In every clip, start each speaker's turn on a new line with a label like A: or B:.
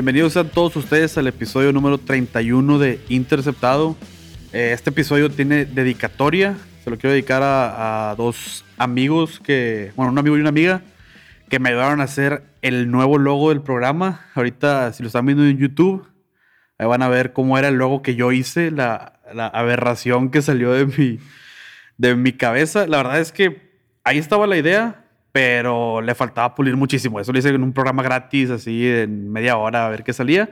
A: Bienvenidos a todos ustedes al episodio número 31 de Interceptado. Eh, este episodio tiene dedicatoria. Se lo quiero dedicar a, a, dos amigos que, bueno, un amigo y una amiga que me ayudaron a hacer el nuevo logo del programa. Ahorita, si lo están viendo en YouTube, ahí van a ver cómo era el logo que yo hice, la, la aberración que salió de mi, de mi cabeza. La verdad es que ahí estaba la idea, pero le faltaba pulir muchísimo. Eso lo hice en un programa gratis, así en media hora, a ver qué salía.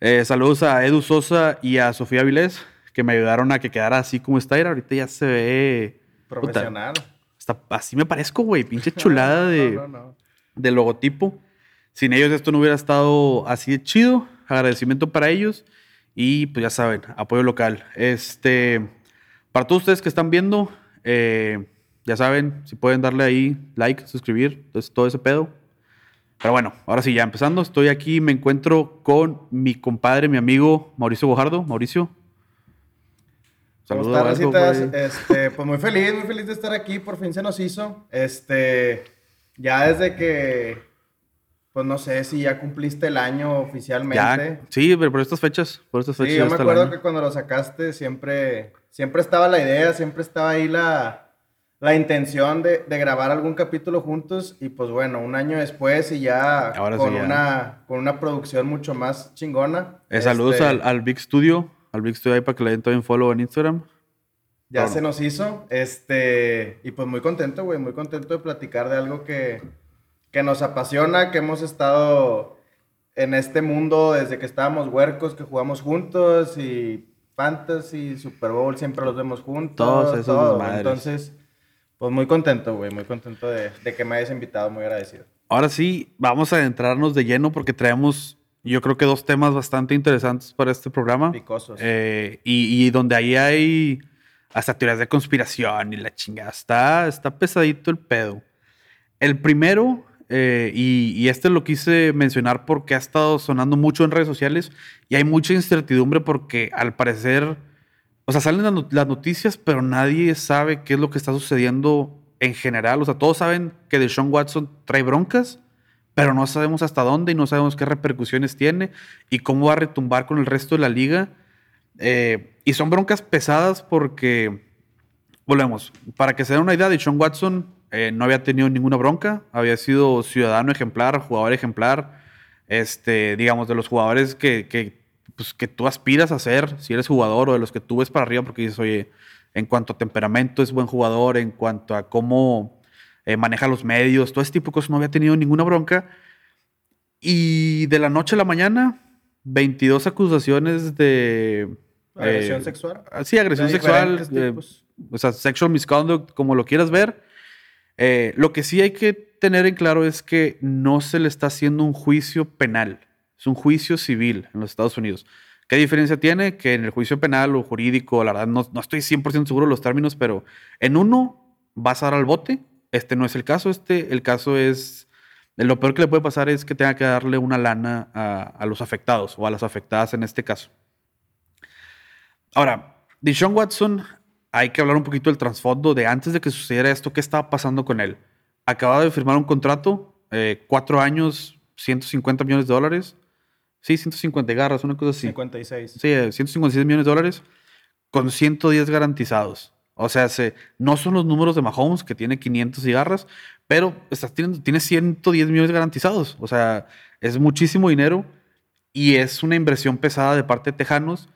A: Eh, saludos a Edu Sosa y a Sofía Vilés, que me ayudaron a que quedara así como está. Ahorita ya se ve.
B: Profesional.
A: Puta, hasta así me parezco, güey. Pinche chulada de, no, no, no. de logotipo. Sin ellos esto no hubiera estado así de chido. Agradecimiento para ellos. Y pues ya saben, apoyo local. Este, para todos ustedes que están viendo, eh, ya saben, si pueden darle ahí like, suscribir, entonces todo ese pedo. Pero bueno, ahora sí, ya empezando, estoy aquí, me encuentro con mi compadre, mi amigo Mauricio Bojardo. Mauricio.
B: Saludos. ¿Cómo estás, este, Pues muy feliz, muy feliz de estar aquí, por fin se nos hizo. Este, ya desde que, pues no sé si ya cumpliste el año oficialmente.
A: Ya, sí, pero por estas fechas, por estas fechas.
B: Sí, yo me acuerdo que cuando lo sacaste siempre, siempre estaba la idea, siempre estaba ahí la la intención de, de, grabar algún capítulo juntos y pues bueno, un año después y ya,
A: Ahora
B: con,
A: sí, ya.
B: Una, con una producción mucho más chingona.
A: Eh, saludos
B: Este,
A: al, al Big Studio, al Big Studio ahí para que le den todo en follow en Instagram.
B: Ya se nos hizo, este, y pues muy contento, güey, muy contento de platicar de algo que, que nos apasiona, que hemos estado en este mundo desde que estábamos huercos, que jugamos juntos y Fantasy, Super Bowl, siempre los vemos juntos.
A: Todos esos
B: todo. Entonces, pues muy contento, güey, muy contento de, de que me hayas invitado, muy agradecido.
A: Ahora sí, vamos a adentrarnos de lleno porque traemos, yo creo que dos temas bastante interesantes para este programa.
B: Picosos.
A: Eh, y, y donde ahí hay hasta teorías de conspiración y la chingada. Está, está pesadito el pedo. El primero, eh, y, y este lo quise mencionar porque ha estado sonando mucho en redes sociales y hay mucha incertidumbre porque al parecer, o sea, salen las not- las noticias, pero nadie sabe qué es lo que está sucediendo en general. O sea, todos saben que Deshaun Watson trae broncas, pero no sabemos hasta dónde y no sabemos qué repercusiones tiene y cómo va a retumbar con el resto de la liga. Eh, y son broncas pesadas porque, volvemos, para que se den una idea, Deshaun Watson eh, no había tenido ninguna bronca, había sido ciudadano ejemplar, jugador ejemplar, este, digamos, de los jugadores que, que, pues, que tú aspiras a ser, si eres jugador, o de los que tú ves para arriba, porque dices, oye, en cuanto a temperamento es buen jugador, en cuanto a cómo eh, maneja los medios, todo ese tipo de cosas, no había tenido ninguna bronca. Y de la noche a la mañana, 22 acusaciones de...
B: Agresión
A: eh,
B: sexual.
A: ah, Sí, agresión sexual, eh, o sea, sexual misconduct, como lo quieras ver. Lo que sí hay que tener en claro es que no se le está haciendo un juicio penal, es un juicio civil en los Estados Unidos. ¿Qué diferencia tiene? Que en el juicio penal o jurídico, la verdad, no, no estoy 100% seguro de los términos, pero en uno vas a dar al bote. Este no es el caso. Este, el caso es. Lo peor que le puede pasar es que tenga que darle una lana a, a los afectados o a las afectadas en este caso. Ahora, Deshaun Watson, hay que hablar un poquito del trasfondo de antes de que sucediera esto, ¿qué estaba pasando con él? Acababa de firmar un contrato, eh, cuatro años, 150 millones de dólares. Sí, 150 garras, una cosa así.
B: 56.
A: Sí, eh, 156 millones de dólares con 110 garantizados. O sea, se, no son los números de Mahomes, que tiene 500 cigarras, pero estás teniendo, tiene 110 millones garantizados. O sea, es muchísimo dinero y es una inversión pesada de parte de Tejanos.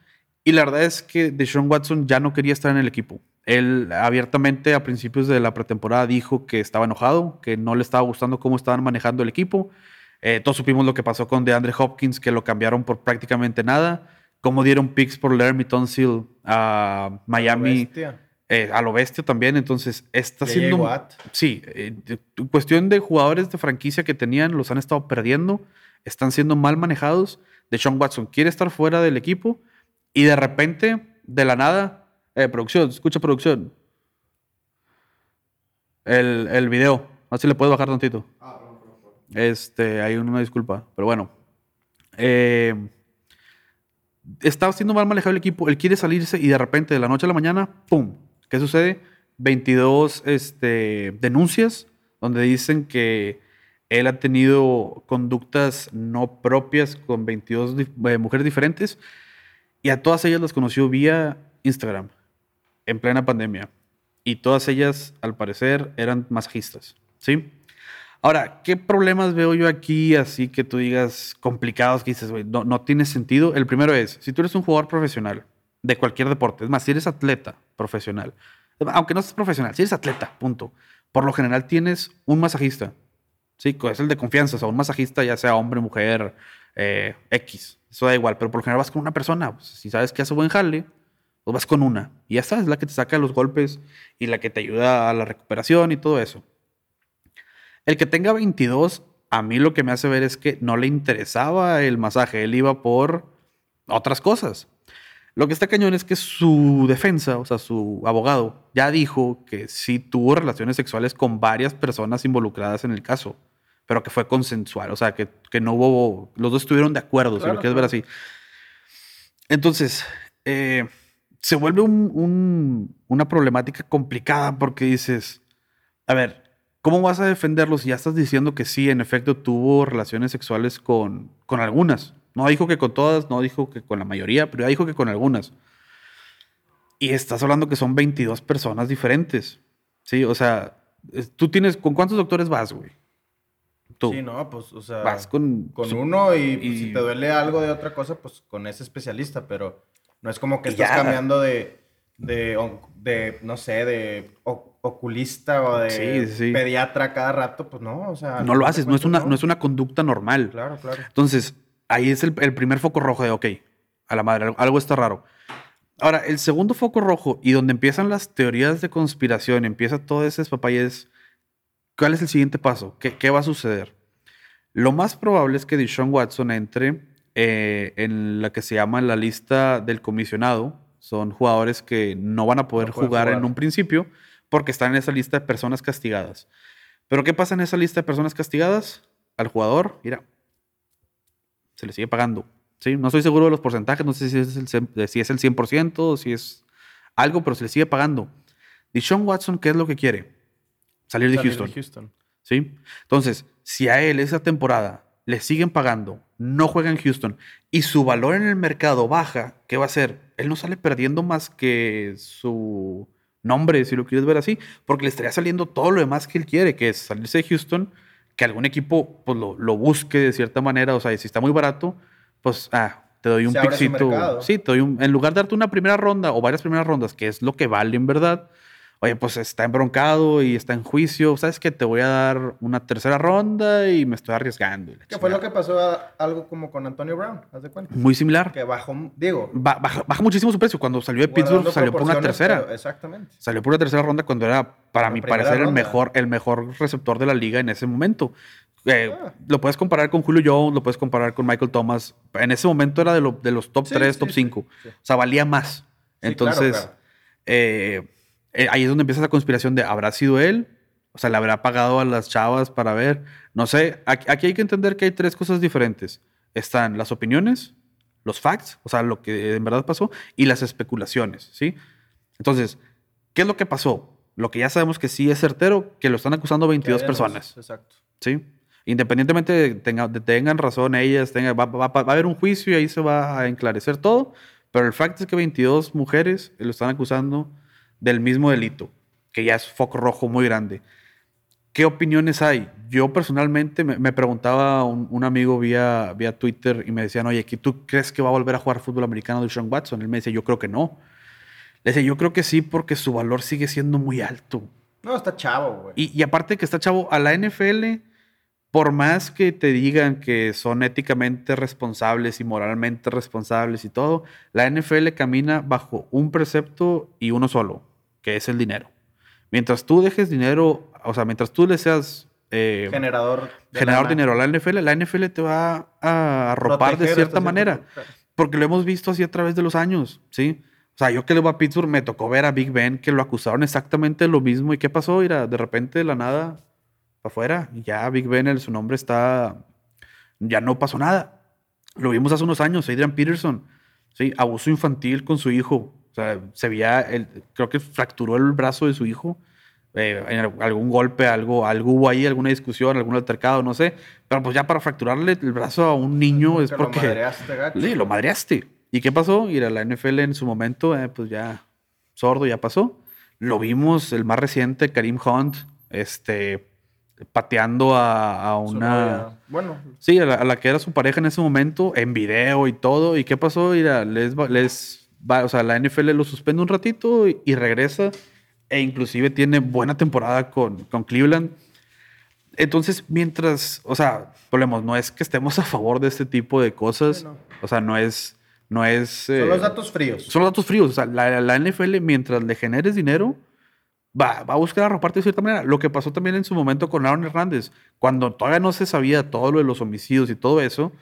A: Y la verdad es que Deshaun Watson ya no quería estar en el equipo. Él abiertamente a principios de la pretemporada dijo que estaba enojado, que no le estaba gustando cómo estaban manejando el equipo. Eh, todos supimos lo que pasó con DeAndre Hopkins, que lo cambiaron por prácticamente nada. Cómo dieron picks por Laramie Tunsil a Miami
B: Bestia.
A: eh, a lo bestia también. Entonces, está siendo.
B: Watt.
A: Sí, eh, de- cuestión de jugadores de franquicia que tenían, los han estado perdiendo, están siendo mal manejados. De Sean Watson quiere estar fuera del equipo y de repente, de la nada, eh, producción, escucha producción. El, el video, así le puedes bajar tantito. Este, hay una disculpa, pero bueno. Eh, está siendo mal manejado el equipo, él quiere salirse y de repente, de la noche a la mañana, ¡pum! ¿Qué sucede? 22 este, denuncias donde dicen que él ha tenido conductas no propias con 22 eh, mujeres diferentes y a todas ellas las conoció vía Instagram en plena pandemia. Y todas ellas, al parecer, eran masajistas. ¿Sí? Ahora, ¿qué problemas veo yo aquí así que tú digas complicados que dices, güey, no, tiene sentido? El primero es, si tú eres un jugador profesional de cualquier deporte, es más, si eres atleta profesional, aunque no seas profesional, si eres atleta, punto. Por lo general tienes un masajista, ¿sí? Es el de confianza, o sea, un masajista, ya sea hombre, mujer, eh, X, eso da igual, pero por lo general vas con una persona. Pues, si sabes que hace buen jale, pues vas con una. Y ya sabes, la que te saca los golpes y la que te ayuda a la recuperación y todo eso. El que tenga 22, a mí lo que me hace ver es que no le interesaba el masaje, él iba por otras cosas. Lo que está cañón es que su defensa, o sea, su abogado, ya dijo que sí tuvo relaciones sexuales con varias personas involucradas en el caso, pero que fue consensual, o sea, que, no hubo, los dos estuvieron de acuerdo, si lo quieres ver así. Entonces, eh, se vuelve una problemática complicada porque dices, a ver, ¿Cómo vas a defenderlo si ya estás diciendo que sí, en efecto, tuvo relaciones sexuales con, con algunas? No dijo que con todas, no dijo que con la mayoría, pero ya dijo que con algunas. Y estás hablando que son 22 personas diferentes. Sí, o sea, tú tienes, ¿con cuántos doctores vas, güey?
B: Tú. Sí, no, pues, o sea,
A: vas con,
B: con uno y, pues, si te duele algo de otra cosa, pues con ese especialista, pero no es como que estás cambiando de, de, de, no sé, de oculista o de pediatra cada rato, pues no, o sea...
A: No lo haces, no es, una, no. es una conducta normal.
B: Claro, claro.
A: Entonces, ahí es el, primer foco rojo de, ok, a la madre, algo está raro. Ahora, el segundo foco rojo y donde empiezan las teorías de conspiración, empieza todo ese papayes, ¿cuál es el siguiente paso? ¿Qué, ¿Qué, va a suceder? Lo más probable es que Deshaun Watson entre eh, en la que se llama la lista del comisionado. Son jugadores que no van a poder jugar en un principio porque están en esa lista de personas castigadas. Pero ¿qué pasa en esa lista de personas castigadas? Al jugador, mira, se le sigue pagando. ¿sí? No estoy seguro de los porcentajes, no sé si es el, si es el 100% o si es algo, pero se le sigue pagando. ¿Y Sean Watson qué es lo que quiere? Salir de Houston. Houston. ¿Sí? Entonces, si a él esa temporada le siguen pagando, no juega en Houston y su valor en el mercado baja, ¿qué va a hacer? Él no sale perdiendo más que su nombre, si lo quieres ver así, porque le estaría saliendo todo lo demás que él quiere, que es salirse de Houston, que algún equipo pues, lo, lo busque de cierta manera, o sea, si está muy barato, pues, ah, te doy un pixito. Sí, te doy un, en lugar de darte una primera ronda o varias primeras rondas, que es lo que vale en verdad, oye, pues está embroncado y está en juicio, ¿sabes qué? Te voy a dar una tercera ronda y me estoy arriesgando.
B: ¿Qué fue lo que pasó algo como con Antonio Brown? ¿Haz de cuenta?
A: Muy similar.
B: Que bajó, digo.
A: baja, muchísimo su precio. Cuando salió de Pittsburgh salió por una tercera.
B: exactamente.
A: Salió por una tercera ronda cuando era, para mi parecer, el mejor, el mejor receptor de la liga en ese momento. Eh, ah. Lo puedes comparar con Julio Jones, lo puedes comparar con Michael Thomas. En ese momento era de, de los top 3, top 5. O sea, valía más. Entonces, Eh, eh, ahí es donde empieza la conspiración de ¿habrá sido él? O sea, le habrá pagado a las chavas para ver. No sé, aquí, hay que entender que hay tres cosas diferentes. Están las opiniones, los facts, o sea, lo que en verdad pasó, y las especulaciones, ¿sí? Entonces, ¿qué es lo que pasó? Lo que ya sabemos que sí es certero, que lo están acusando 22 personas.
B: Exacto.
A: ¿Sí? Independientemente de que tengan razón ellas, tenga, va, va, a haber un juicio y ahí se va a enclarecer todo, pero el fact es que 22 mujeres lo están acusando del mismo delito, que ya es foco rojo muy grande. ¿Qué opiniones hay? Yo personalmente me, preguntaba un, un, amigo vía, vía Twitter y me decían, oye, ¿tú crees que va a volver a jugar fútbol americano de Sean Watson? Él me dice, yo creo que no. Le decía, yo creo que sí porque su valor sigue siendo muy alto.
B: No, está chavo, güey.
A: Y, y, aparte que está chavo, a la NFL, por más que te digan que son éticamente responsables y moralmente responsables y todo, la NFL camina bajo un precepto y uno solo, que es el dinero. Mientras tú dejes dinero, o sea, mientras tú le seas...
B: Eh, generador.
A: De generador dinero a la NFL, la NFL te va a arropar de cierta manera. Porque lo hemos visto así a través de los años, ¿sí? O sea, yo que le voy a Pittsburgh, me tocó ver a Big Ben que lo acusaron exactamente lo mismo. ¿Y qué pasó? Mira, de repente de la nada, para afuera. Ya Big Ben, su nombre está... Ya no pasó nada. Lo vimos hace unos años, Adrian Peterson. ¿sí? Abuso infantil con su hijo. O sea, se veía, el, creo que fracturó el brazo de su hijo eh, en algún golpe, algo, algo hubo ahí, alguna discusión, algún altercado, no sé. Pero pues ya para fracturarle el brazo a un niño es porque... Lo madreaste, gacho. Sí, lo madreaste. ¿Y qué pasó? Ir a la NFL en su momento, eh, pues ya sordo, ya pasó. Lo vimos, el más reciente, Karim Hunt, este, pateando a, una... Bueno. Sí, a la, que era su pareja en ese momento, en video y todo. ¿Y qué pasó? Mira, les, les va, o sea, la NFL lo suspende un ratito y, regresa. E inclusive tiene buena temporada con, con Cleveland. Entonces, mientras, o sea, volvemos, no es que estemos a favor de este tipo de cosas. O sea, no es... No es...
B: son los eh, datos fríos.
A: Son los datos fríos. O sea, la, la NFL, mientras le generes dinero, va, va a buscar arroparte de cierta manera. Lo que pasó también en su momento con Aaron Hernández, cuando todavía no se sabía todo lo de los homicidios y todo eso,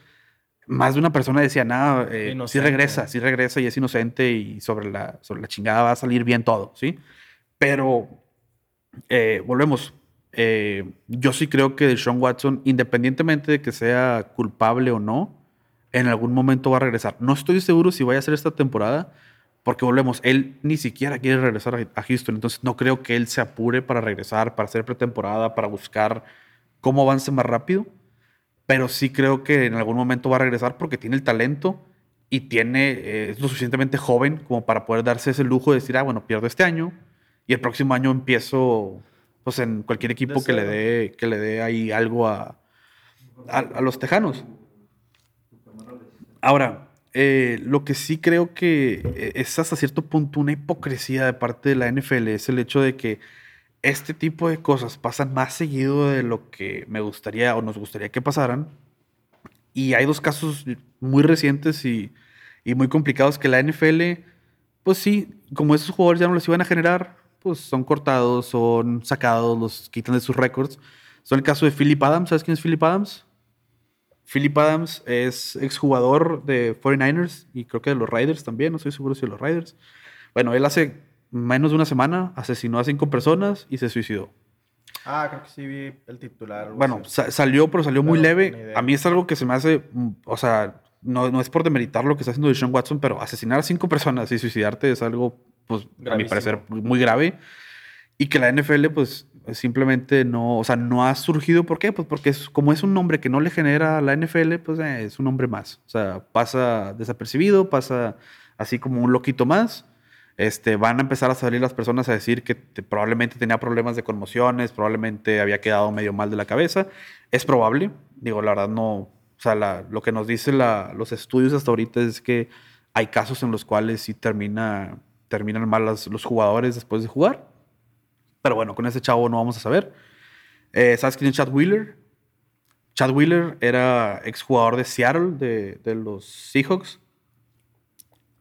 A: más de una persona decía, nada, eh, sí regresa, sí regresa y es inocente y sobre la, sobre la chingada va a salir bien todo, ¿sí? Pero, eh, volvemos, eh, yo sí creo que Sean Watson, independientemente de que sea culpable o no, en algún momento va a regresar. No estoy seguro si vaya a ser esta temporada, porque volvemos, él ni siquiera quiere regresar a Houston, entonces no creo que él se apure para regresar, para hacer pretemporada, para buscar cómo avance más rápido, pero sí creo que en algún momento va a regresar porque tiene el talento y tiene, eh, es lo suficientemente joven como para poder darse ese lujo de decir, ah, bueno, pierdo este año y el próximo año empiezo pues, en cualquier equipo que le, dé, que le dé ahí algo a, a los tejanos. Ahora, eh, lo que sí creo que eh, es hasta cierto punto una hipocresía de parte de la NFL es el hecho de que este tipo de cosas pasan más seguido de lo que me gustaría o nos gustaría que pasaran. Y hay dos casos muy recientes y, y muy complicados que la NFL, pues sí, como esos jugadores ya no los iban a generar, pues son cortados, son sacados, los quitan de sus récords. Son el caso de Philip Adams. ¿Sabes quién es Philip Adams? Philip Adams es exjugador de 49ers y creo que de los Raiders también, no estoy seguro si de los Raiders. Bueno, él hace menos de una semana asesinó a cinco personas y se suicidó.
B: Ah, creo que sí vi el titular.
A: Bueno, salió, pero salió muy leve. A mí es algo que se me hace, mm, o sea, no, no es por demeritar lo que está haciendo Sean Watson, pero asesinar a cinco personas y suicidarte es algo, pues, a mi parecer, muy grave. Y que la NFL, pues, simplemente no, o sea, no ha surgido. ¿Por qué? Pues porque es, como es un nombre que no le genera a la NFL, pues eh, es un nombre más. O sea, pasa desapercibido, pasa así como un loquito más. Este, van a empezar a salir las personas a decir que probablemente tenía problemas de conmociones, probablemente había quedado medio mal de la cabeza. Es probable, digo, la verdad no, o sea, lo que nos dicen los estudios hasta ahorita es que hay casos en los cuales sí termina, terminan mal los jugadores después de jugar. Pero bueno, con ese chavo no vamos a saber. Eh, ¿Sabes quién es Chad Wheeler? Chad Wheeler era exjugador de Seattle, de, los Seahawks.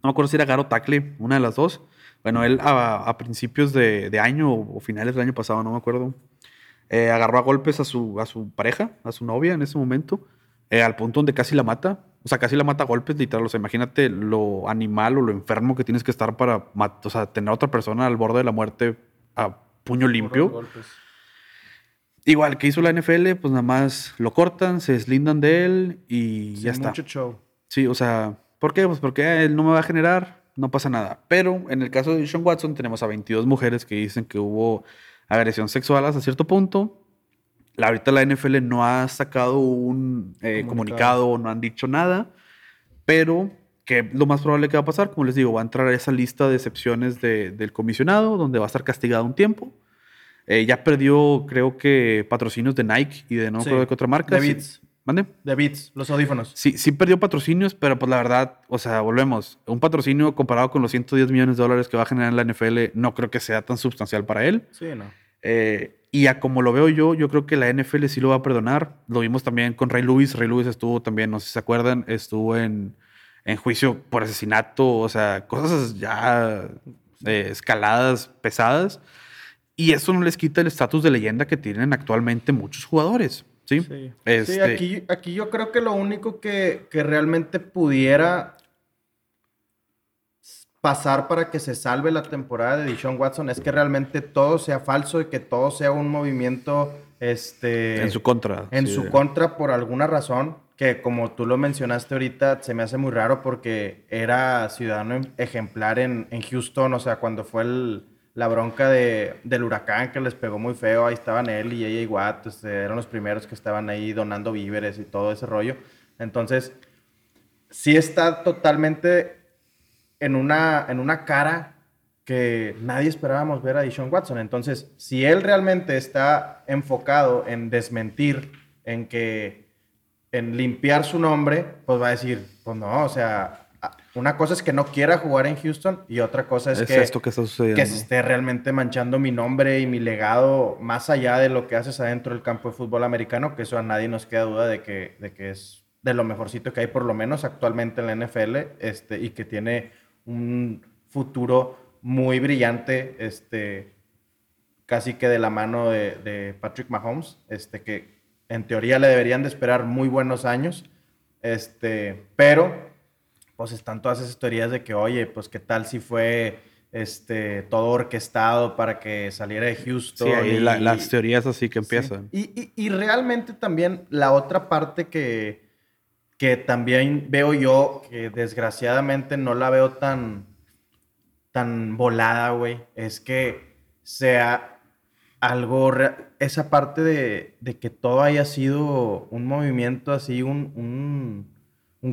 A: No me acuerdo si era Garo Tackle, una de las dos. Bueno, él a, principios de, de, año o finales del año pasado, no me acuerdo, eh, agarró a golpes a su, a su pareja, a su novia en ese momento, eh, al punto donde casi la mata. O sea, casi la mata a golpes, literal. O sea, imagínate lo animal o lo enfermo que tienes que estar para o sea, tener a otra persona al borde de la muerte a puño limpio. Igual que hizo la NFL, pues nada más lo cortan, se deslindan de él y ya está. Mucho show. Sí, o sea, ¿por qué? Pues porque él no me va a generar, no pasa nada. Pero en el caso de Sean Watson tenemos a 22 mujeres que dicen que hubo agresión sexual hasta cierto punto. La, ahorita la NFL no ha sacado un eh, comunicado, no han dicho nada, pero que lo más probable que va a pasar, como les digo, va a entrar a esa lista de excepciones del comisionado, donde va a estar castigado un tiempo. Eh, ya perdió, creo que, patrocinios de Nike y de no creo de qué otra marca.
B: De Beats. ¿Mande? De Beats, los audífonos.
A: Sí, sí perdió patrocinios, pero pues la verdad, o sea, volvemos. Un patrocinio comparado con los 110 millones de dólares que va a generar la NFL, no creo que sea tan sustancial para él.
B: Sí, no.
A: Eh, y a como lo veo yo, yo creo que la NFL sí lo va a perdonar. Lo vimos también con Ray Lewis. Ray Lewis estuvo también, no sé si se acuerdan, estuvo en en juicio por asesinato, o sea, cosas ya eh, escaladas pesadas. Y eso no les quita el estatus de leyenda que tienen actualmente muchos jugadores. Sí, sí.
B: Este aquí, aquí yo creo que lo único que, que realmente pudiera pasar para que se salve la temporada de Dishon Watson es que realmente todo sea falso y que todo sea un movimiento este
A: en su contra
B: en su contra por alguna razón que como tú lo mencionaste ahorita, se me hace muy raro porque era ciudadano ejemplar en, Houston, o sea, cuando fue la bronca de, del huracán que les pegó muy feo. Ahí estaban él y ella y Watt, este, eran los primeros que estaban ahí donando víveres y todo ese rollo. Entonces, sí está totalmente en una, en una cara que nadie esperábamos ver a Deshaun Watson. Entonces, si él realmente está enfocado en desmentir, en que en limpiar su nombre, pues va a decir, pues no, o sea, una cosa es que no quiera jugar en Houston y otra cosa es, que,
A: esto que, está sucediendo.
B: que se esté realmente manchando mi nombre y mi legado más allá de lo que haces adentro del campo de fútbol americano, que eso a nadie nos queda duda de que, de que es de lo mejorcito que hay por lo menos actualmente en la NFL este, y que tiene un futuro muy brillante, este, casi que de la mano de, Patrick Mahomes, este, que en teoría le deberían de esperar muy buenos años, este, pero pues están todas esas teorías de que, oye, pues qué tal si fue este, todo orquestado para que saliera de Houston.
A: Sí, y, las teorías así que empiezan.
B: Y, y, realmente también la otra parte que, que también veo yo, que desgraciadamente no la veo tan, tan volada, güey, es que sea algo, esa parte de, que todo haya sido un movimiento así, un, un,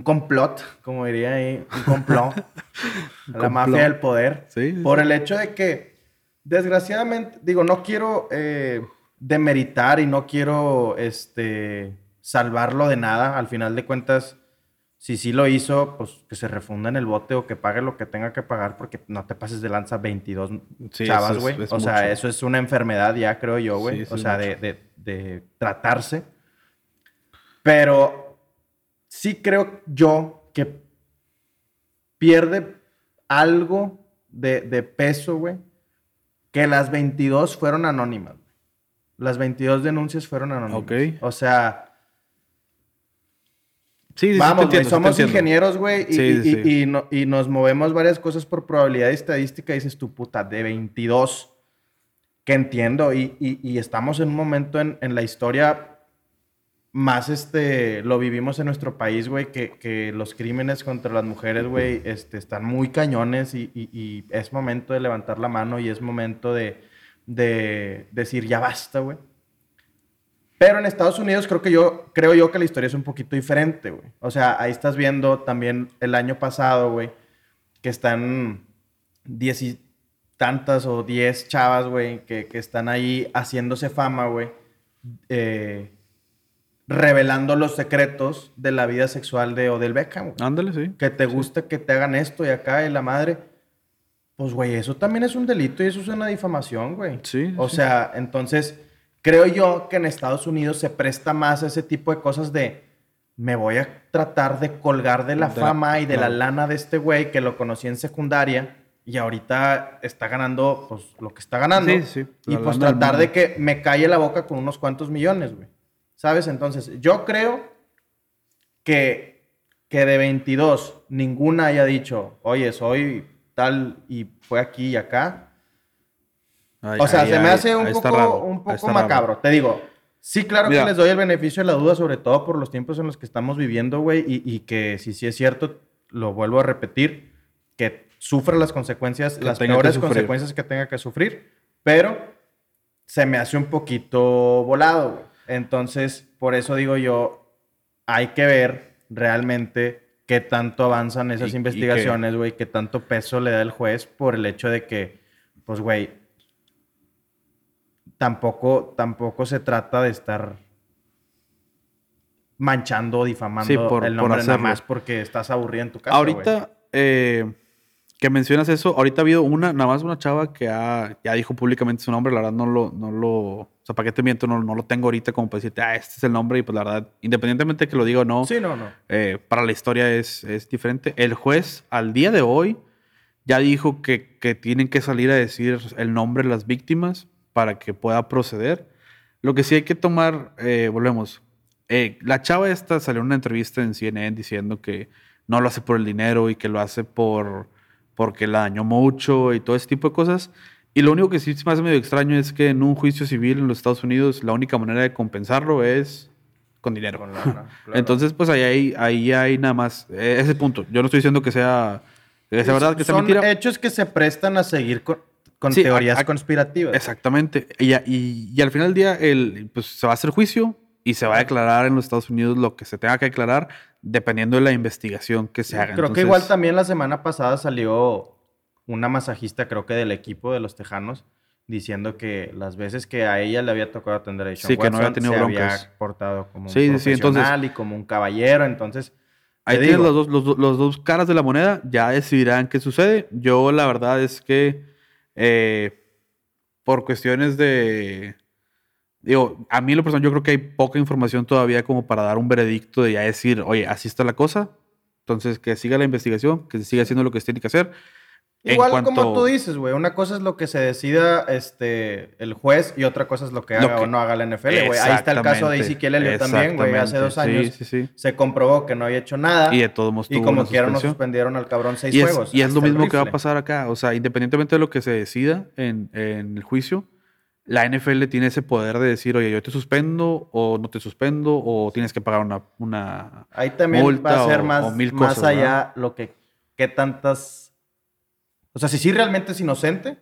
B: complot, como diría ahí, un complot, la mafia del poder, por el hecho de que, desgraciadamente, digo, no quiero eh, demeritar y no quiero, este, salvarlo de nada, al final de cuentas, si sí lo hizo, pues que se refunda en el bote o que pague lo que tenga que pagar porque no te pases de lanza 22 chavas, güey. o sea, eso es una enfermedad ya, creo yo, güey. o sea, de, tratarse. Pero sí creo yo que pierde algo de, peso, güey. Que las 22 fueron anónimas. Las 22 denuncias fueron anónimas. Ok. O sea Sí, Vamos, somos ingenieros, güey, y, nos movemos varias cosas por probabilidad estadística. Y dices tu puta, de 22, que entiendo, y, estamos en un momento en, la historia más, este, lo vivimos en nuestro país, güey, que, los crímenes contra las mujeres, güey, este, están muy cañones y, es momento de levantar la mano y es momento de, de decir, ya basta, güey. Pero en Estados Unidos creo que yo, creo yo que la historia es un poquito diferente, güey. O sea, ahí estás viendo también el año pasado, güey, que están diez y tantas o diez chavas, güey, que, están ahí haciéndose fama, güey. Eh, revelando los secretos de la vida sexual de Odell Beckham. Güey.
A: Ándale, sí.
B: Que te gusta que te hagan esto y acá y la madre. Pues, güey, eso también es un delito y eso es una difamación, güey. Sí. O sea, entonces creo yo que en Estados Unidos se presta más a ese tipo de cosas de me voy a tratar de colgar de la fama y de la lana de este güey que lo conocí en secundaria y ahorita está ganando pues lo que está ganando. Sí, sí. Y pues tratar de que me calle la boca con unos cuantos millones, güey. ¿Sabes? Entonces, yo creo que, que de 22 ninguna haya dicho, oye, soy tal y fue aquí y acá o sea, se me hace un poco, un poco macabro. Te digo, sí, claro que les doy el beneficio de la duda, sobre todo por los tiempos en los que estamos viviendo, güey, y, que si sí es cierto, lo vuelvo a repetir, que sufra las consecuencias, las peores consecuencias que tenga que sufrir, pero se me hace un poquito volado, güey. Entonces, por eso digo yo, hay que ver realmente qué tanto avanzan esas investigaciones, güey, qué tanto peso le da el juez por el hecho de que, pues, güey, tampoco, tampoco se trata de estar manchando o difamando por, el nombre nada más porque estás aburrido en tu casa.
A: Ahorita eh, que mencionas eso, ahorita ha habido una, nada más una chava que ya dijo públicamente su nombre, la verdad no lo, no lo, o sea, para qué te miento, no, no lo tengo ahorita como para decirte, ah, este es el nombre y pues la verdad, independientemente de que lo diga o no,
B: sí, no, no.
A: Eh, para la historia es, es diferente. El juez al día de hoy ya dijo que, que tienen que salir a decir el nombre de las víctimas para que pueda proceder. Lo que sí hay que tomar, eh, volvemos, eh, la chava esta salió en una entrevista en CNN diciendo que no lo hace por el dinero y que lo hace por porque la dañó mucho y todo ese tipo de cosas. Y lo único que sí me hace medio extraño es que en un juicio civil en los Estados Unidos la única manera de compensarlo es con dinero. Entonces, pues ahí hay, ahí hay nada más eh, ese punto. Yo no estoy diciendo que sea, que sea verdad, que sea
B: mentira. Son hechos que se prestan a seguir con con
A: Sí,
B: teorías
A: a- a-
B: conspirativas.
A: Exactamente. Y, y- y al final del día, el, pues, se va a hacer juicio y se va a declarar en los Estados Unidos lo que se tenga que declarar, dependiendo de la investigación que se haga.
B: Creo que igual también la semana pasada salió una masajista, creo que del equipo de los Tejanos, diciendo que las veces que a ella le había tocado atender a Deshaun
A: Sí, que no había tenido
B: se
A: broncas.
B: había portado como un
A: Sí, sí, sí, entonces-
B: profesional y como un caballero, entonces...
A: Ahí tienes los dos, los, do- los dos caras de la moneda, ya decidirán qué sucede. Yo la verdad es que eh, por cuestiones de... Digo, a mí en lo personal yo creo que hay poca información todavía como para dar un veredicto de ya decir, oye, así está la cosa. Entonces, que siga la investigación, que se siga haciendo lo que se tiene que hacer.
B: Igual
A: cuanto-
B: como tú dices, güey, una cosa es lo que se decida este, el juez y otra cosa es lo que
A: Lo
B: haga
A: que-
B: o no haga la NFL, güey. Ahí está el caso de Ezequiel Elliott también, güey. Hace dos años
A: Sí, sí, sí.
B: se comprobó que no había hecho nada
A: Y
B: y,
A: de todos modos tuvo
B: como quiera nos suspendieron al cabrón seis
A: Y es,
B: juegos.
A: y es lo mismo que va a pasar acá. O sea, independientemente de lo que se decida en, en el juicio, la NFL tiene ese poder de decir, oye, yo te suspendo o no te suspendo o tienes que pagar una... una...
B: Ahí también
A: multa
B: va a ser
A: o-
B: más,
A: o mil
B: más
A: cosas,
B: allá
A: ¿verdad?
B: lo que, qué tantas... O sea, si sí realmente es inocente,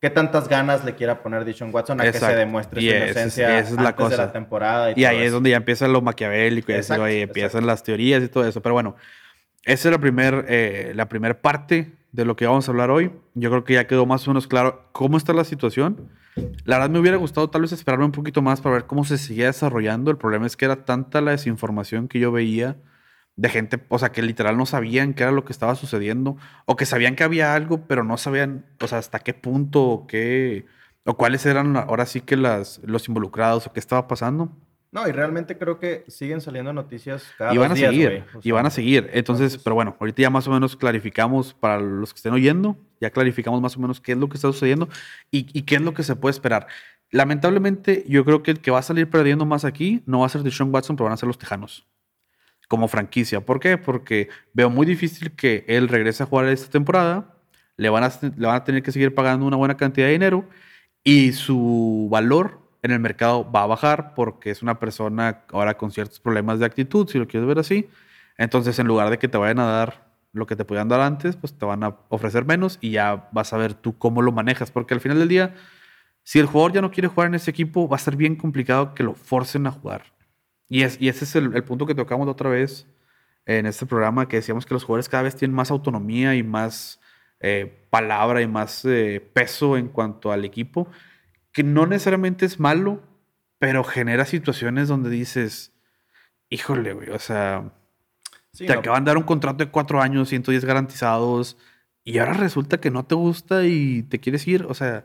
B: qué tantas ganas le quiera poner Dishon Watson a que
A: Exacto.
B: se demuestre
A: Y
B: su
A: es-
B: inocencia
A: es la
B: antes de
A: cosa.
B: la temporada. Y,
A: Y ahí
B: todo
A: es
B: eso.
A: donde ya empieza lo maquiavélico y
B: Exacto,
A: oye, empiezan
B: exacto.
A: las teorías y todo eso. Pero bueno, esa es la primera eh, la primer parte de lo que vamos a hablar hoy. Yo creo que ya quedó más o menos claro cómo está la situación. La verdad me hubiera gustado tal vez esperarme un poquito más para ver cómo se seguía desarrollando. El problema es que era tanta la desinformación que yo veía de gente, o sea, que literal no sabían qué era lo que estaba sucediendo o que sabían que había algo, pero no sabían, o sea, hasta qué punto o qué o cuáles eran ahora sí que las los involucrados o qué estaba pasando.
B: No, y realmente creo que siguen saliendo noticias cada
A: Y van a
B: días,
A: seguir, y van a seguir. Entonces,
B: entonces-
A: pero bueno, ahorita ya más o menos clarificamos para los que estén oyendo, ya clarificamos más o menos qué es lo que está sucediendo y, y qué es lo que se puede esperar. Lamentablemente, yo creo que el que va a salir perdiendo más aquí no va a ser Deshaun Watson, pero van a ser los Tejanos como franquicia. ¿Por qué? Porque veo muy difícil que él regrese a jugar esta temporada. Le van, a, le van a tener que seguir pagando una buena cantidad de dinero y su valor en el mercado va a bajar porque es una persona ahora con ciertos problemas de actitud, si lo quieres ver así. Entonces, en lugar de que te vayan a dar lo que te podían dar antes, pues te van a ofrecer menos y ya vas a ver tú cómo lo manejas. Porque al final del día, si el jugador ya no quiere jugar en ese equipo, va a ser bien complicado que lo forcen a jugar. Y, es, y ese es el, punto que tocamos otra vez en este programa, que decíamos que los jugadores cada vez tienen más autonomía y más eh, palabra y más eh, peso en cuanto al equipo, que no necesariamente es malo, pero genera situaciones donde dices, híjole, güey, o sea,
B: sí,
A: te
B: no,
A: acaban de dar un contrato de cuatro años, 110 garantizados, y ahora resulta que no te gusta y te quieres ir, o sea,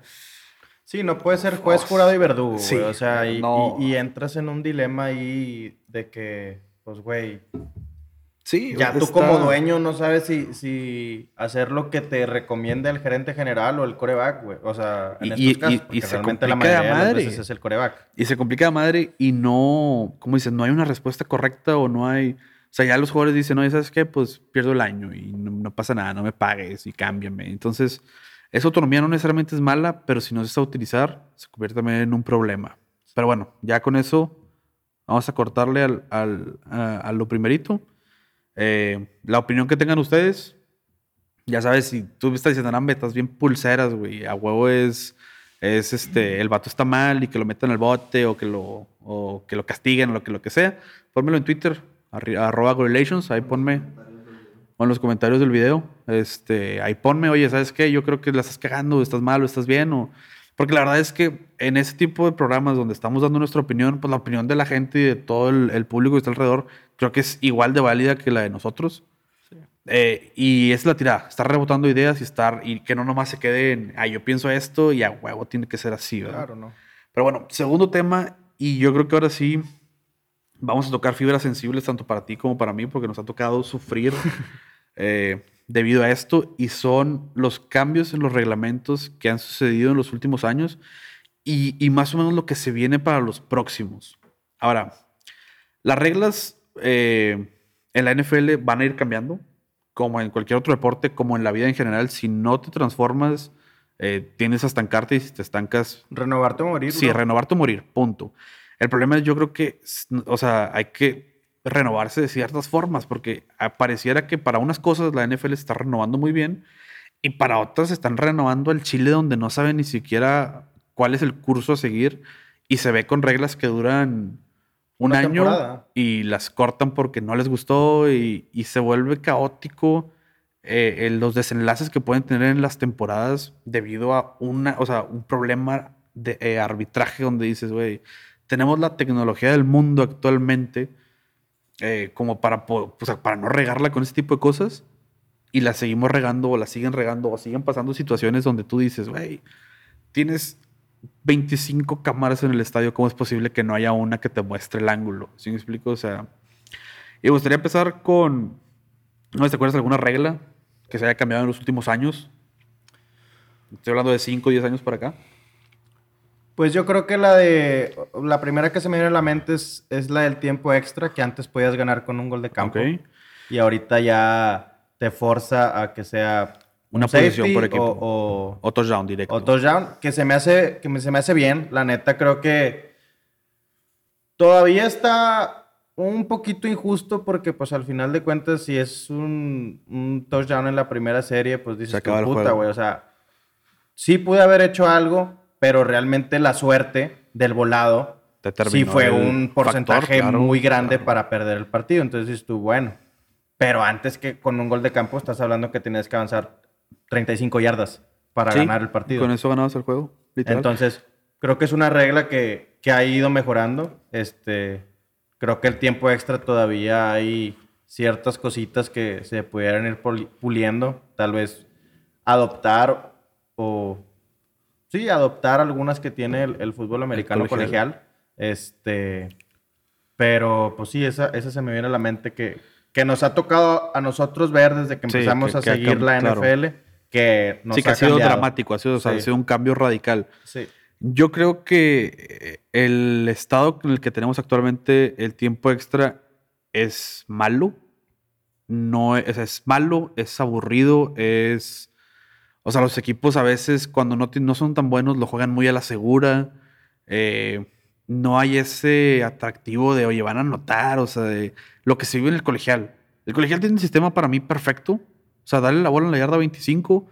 B: Sí, no puede ser juez, jurado y verdugo, güey.
A: Sí,
B: o sea, y,
A: no.
B: y- y entras en un dilema ahí de que, pues, güey,
A: sí,
B: ya tú como dueño no sabes si, si hacer lo que te recomienda el gerente general o el coreback, güey. O sea, en
A: Y-
B: estos casos,
A: y- y se
B: la
A: complica de
B: mayoría de
A: madre.
B: veces es el coreback.
A: Y se complica de madre y no, como dices, no hay una respuesta correcta o no hay... O sea, ya los jugadores dicen, no, ¿sabes qué? Pues pierdo el año y no, no pasa nada, no me pagues y cámbiame. Entonces, esa autonomía no necesariamente es mala, pero si no se sabe utilizar, se convierte también en un problema. Pero bueno, ya con eso vamos a cortarle al, al- a, a lo primerito. Eh, la opinión que tengan ustedes, ya sabes, si tú me estás diciendo, "No, hombre, estás bien pulseras, güey, a huevo es, es este, el vato está mal y que lo metan al bote o que lo, o que lo castiguen o lo que, lo que sea, pónmelo en Twitter, arroba Gorelations, ahí ponme, o en los comentarios del video, este, ahí ponme, oye, ¿sabes qué? Yo creo que la estás cagando, estás mal o estás bien, o... Porque la verdad es que en ese tipo de programas donde estamos dando nuestra opinión, pues la opinión de la gente y de todo el, el público que está alrededor, creo que es igual de válida que la de nosotros. Eh, y es la tirada, estar rebotando ideas y estar, y que no nomás se quede en, ah, yo pienso esto y a huevo tiene que ser así, ¿verdad?
B: Claro, ¿no?
A: Pero bueno, segundo tema, y yo creo que ahora sí vamos a tocar fibras sensibles tanto para ti como para mí, porque nos ha tocado sufrir eh, debido a esto, y son los cambios en los reglamentos que han sucedido en los últimos años y, y más o menos lo que se viene para los próximos. Ahora, las reglas eh, en la NFL van a ir cambiando, como en cualquier otro deporte, como en la vida en general. Si no te transformas, eh, tienes a estancarte y si te estancas,
B: Renovarte o morir.
A: Sí, renovarte o morir, punto. El problema es, yo creo que, o sea, hay que renovarse de ciertas formas, porque ah, pareciera que para unas cosas la NFL está renovando muy bien Y para otras están renovando el Chile donde no saben ni siquiera cuál es el curso a seguir y se ve con reglas que duran un
B: Una
A: año
B: temporada.
A: y las cortan porque no les gustó y, y se vuelve caótico eh, los desenlaces que pueden tener en las temporadas debido a una, o sea, un problema de eh, arbitraje donde dices, güey, tenemos la tecnología del mundo actualmente eh, como para, para no regarla con ese tipo de cosas y la seguimos regando o la siguen regando o siguen pasando situaciones donde tú dices, güey, tienes 25 cámaras en el estadio, ¿cómo es posible que no haya una que te muestre el ángulo? ¿Sí me explico? O sea, y me gustaría empezar con, ¿no te acuerdas de alguna regla que se haya cambiado en los últimos años? Estoy hablando de 5 o 10 años para acá.
B: Pues yo creo que la de. La primera que se me viene a la mente es, es la del tiempo extra, que antes podías ganar con un gol de campo.
A: Ok.
B: Y ahorita ya te forza a que sea. un
A: Una posición
B: safety
A: por equipo.
B: O, o,
A: O touchdown directo.
B: o touchdown, que se me hace, que se me hace bien. La neta, creo que todavía está un poquito injusto porque, pues, al final de cuentas, si es un, un touchdown en la primera serie, pues dices, "Tu puta,
A: juego".
B: güey. O sea, sí pude haber hecho algo, pero realmente la suerte del volado sí fue un porcentaje
A: factor, claro,
B: muy grande
A: claro.
B: para perder el partido. Entonces dices tú, bueno. Pero antes que con un gol de campo estás hablando que tenías que avanzar 35 yardas para
A: Sí,
B: ganar el partido.
A: Con eso ganabas el juego, literal.
B: Entonces, creo que es una regla que, que ha ido mejorando. Este, creo que el tiempo extra todavía hay ciertas cositas que se pudieran ir puli- puliendo. Tal vez adoptar o... Sí, adoptar algunas que tiene el, el fútbol americano
A: colegial.
B: colegial. Este, pero, pues sí, esa, esa se me viene a la mente que, que nos ha tocado a nosotros ver desde que
A: Sí,
B: empezamos
A: que-
B: a
A: que
B: seguir la
A: claro.
B: NFL, que nos
A: sí, que
B: ha,
A: ha sido
B: cambiado.
A: dramático, ha sido, o sea,
B: Sí.
A: ha sido un cambio radical.
B: Sí.
A: Yo creo que eh, el estado en el que tenemos actualmente, el tiempo extra, es malo. No es, es malo, es aburrido, es. O sea, los equipos a veces, cuando no, no son tan buenos, lo juegan muy a la segura. Eh, no hay ese atractivo de, oye, van a anotar, o sea, de lo que se vive en el colegial. El colegial tiene un sistema para mí perfecto. O sea, darle la bola en la yarda 25,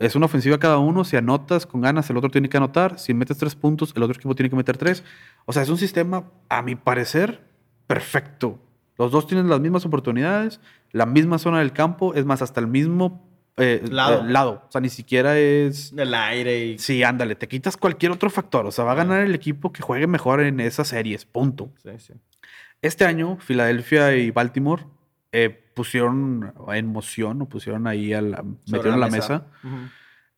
A: es una ofensiva cada uno. Si anotas con ganas, el otro tiene que anotar. Si metes tres puntos, el otro equipo tiene que meter tres. O sea, es un sistema, a mi parecer, perfecto. Los dos tienen las mismas oportunidades, la misma zona del campo, es más, hasta el mismo eh,
B: Lado.
A: eh, lado. O sea, ni siquiera es.
B: El aire y...
A: Sí, ándale, te quitas cualquier otro factor. O sea, va a ganar el equipo que juegue mejor en esas series. Punto.
B: Sí, sí.
A: Este año, Filadelfia y Baltimore eh, pusieron en moción o pusieron ahí, a la, metieron en la mesa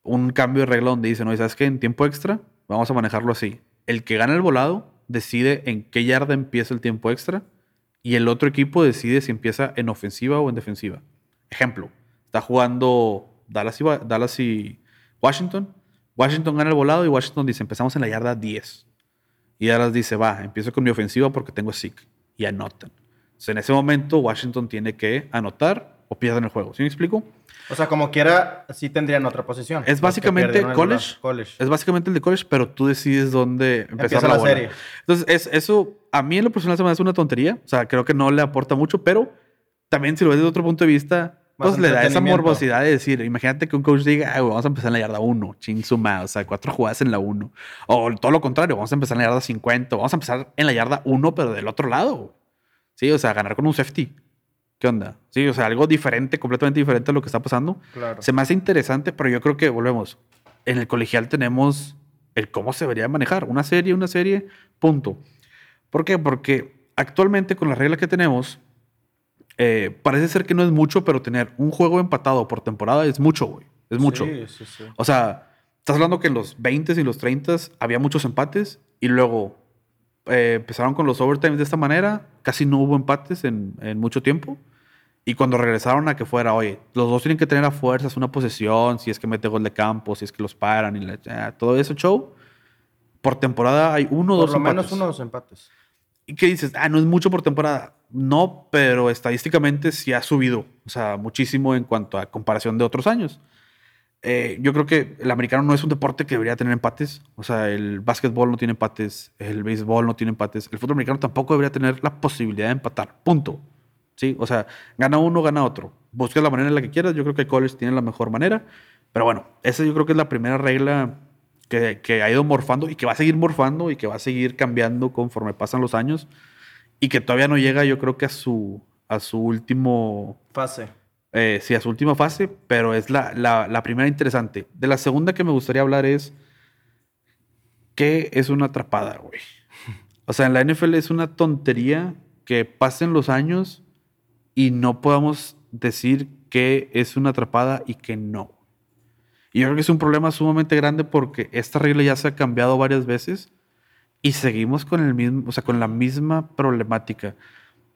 A: un cambio de regla donde dicen, oye, ¿sabes qué? En tiempo extra vamos a manejarlo así. El que gana el volado decide en qué yarda empieza el tiempo extra y el otro equipo decide si empieza en ofensiva o en defensiva. Ejemplo, está jugando Dallas y, Dallas y Washington. Washington gana el volado y Washington dice, empezamos en la yarda 10. Y Dallas dice, va, empiezo con mi ofensiva porque tengo SIC. Y anotan. Entonces, en ese momento, Washington tiene que anotar o pierden el juego. ¿Sí me explico?
B: O sea, como quiera, sí tendrían otra posición.
A: Es básicamente college.
B: college.
A: Es básicamente el de college, pero tú decides dónde empezar
B: Empieza
A: la,
B: serie.
A: Entonces, es, eso a mí en lo personal se me hace una tontería. O sea, creo que no le aporta mucho, pero también si lo ves desde otro punto de vista, pues le da esa morbosidad de decir, imagínate que un coach diga, "Ay, güey, vamos a empezar en la yarda 1, ching su madre", o sea, cuatro jugadas en la 1. O todo lo contrario, vamos a empezar en la yarda 50, vamos a empezar en la yarda 1, pero del otro lado. Sí, o sea, ganar con un safety. ¿Qué onda? Sí, o sea, algo diferente, completamente diferente a lo que está pasando.
B: Claro.
A: Se me hace interesante, pero yo creo que volvemos. En el colegial tenemos el cómo se debería manejar. Una serie, una serie, punto. ¿Por qué? Porque actualmente con la regla que tenemos, eh, parece ser que no es mucho, pero tener un juego empatado por temporada es mucho, güey. Es mucho.
B: Sí, sí, sí.
A: O sea, estás hablando que en los 20 y los 30 había muchos empates y luego eh, empezaron con los overtimes de esta manera. Casi no hubo empates en, en mucho tiempo. Y cuando regresaron a que fuera, oye, los dos tienen que tener a fuerzas una posesión, si es que mete gol de campo, si es que los paran y la- ah, todo ese show. Por temporada hay uno o
B: Por
A: dos
B: lo menos
A: empates.
B: uno o dos empates.
A: ¿Y qué dices? Ah, no es mucho por temporada. No, pero estadísticamente sí ha subido. O sea, muchísimo en cuanto a comparación de otros años. Eh, yo creo que el americano no es un deporte que debería tener empates. O sea, el básquetbol no tiene empates, el béisbol no tiene empates. El fútbol americano tampoco debería tener la posibilidad de empatar. Punto. Sí, o sea, gana uno, gana otro. Buscas la manera en la que quieras. Yo creo que el college tiene la mejor manera. Pero bueno, esa yo creo que es la primera regla que, que ha ido morfando y que va a seguir morfando y que va a seguir cambiando conforme pasan los años y que todavía no llega yo creo que a su, a su último...
B: Fase.
A: Eh, sí, a su última fase, pero es la, la, la primera interesante. De la segunda que me gustaría hablar es... ¿Qué es una atrapada, güey? O sea, en la NFL es una tontería que pasen los años y no podamos decir que es una atrapada y que no. Y yo creo que es un problema sumamente grande porque esta regla ya se ha cambiado varias veces y seguimos con el mismo, o sea, con la misma problemática.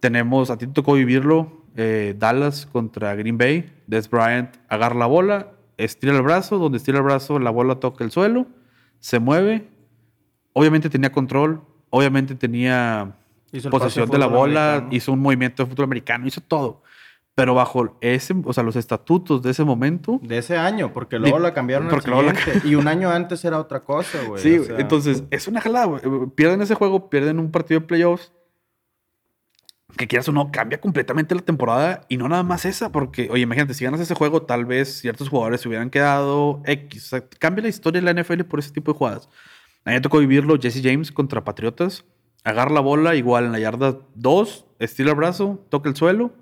A: Tenemos, a ti te tocó vivirlo, eh, Dallas contra Green Bay, Des Bryant agarra la bola, estira el brazo, donde estira el brazo la bola toca el suelo, se mueve, obviamente tenía control, obviamente tenía posesión de, de la bola, americano. hizo un movimiento de fútbol americano, hizo todo. Pero bajo ese, o sea, los estatutos de ese momento.
B: De ese año, porque luego la cambiaron porque al siguiente, la... Y un año antes era otra cosa, güey.
A: Sí, o sea... entonces, es una jalada, güey. Pierden ese juego, pierden un partido de playoffs. Que quieras o no, cambia completamente la temporada. Y no nada más esa, porque, oye, imagínate, si ganas ese juego, tal vez ciertos jugadores se hubieran quedado X. O sea, cambia la historia de la NFL por ese tipo de jugadas. A mí me tocó vivirlo Jesse James contra Patriotas. Agarra la bola, igual en la yarda 2, estira el brazo, toca el suelo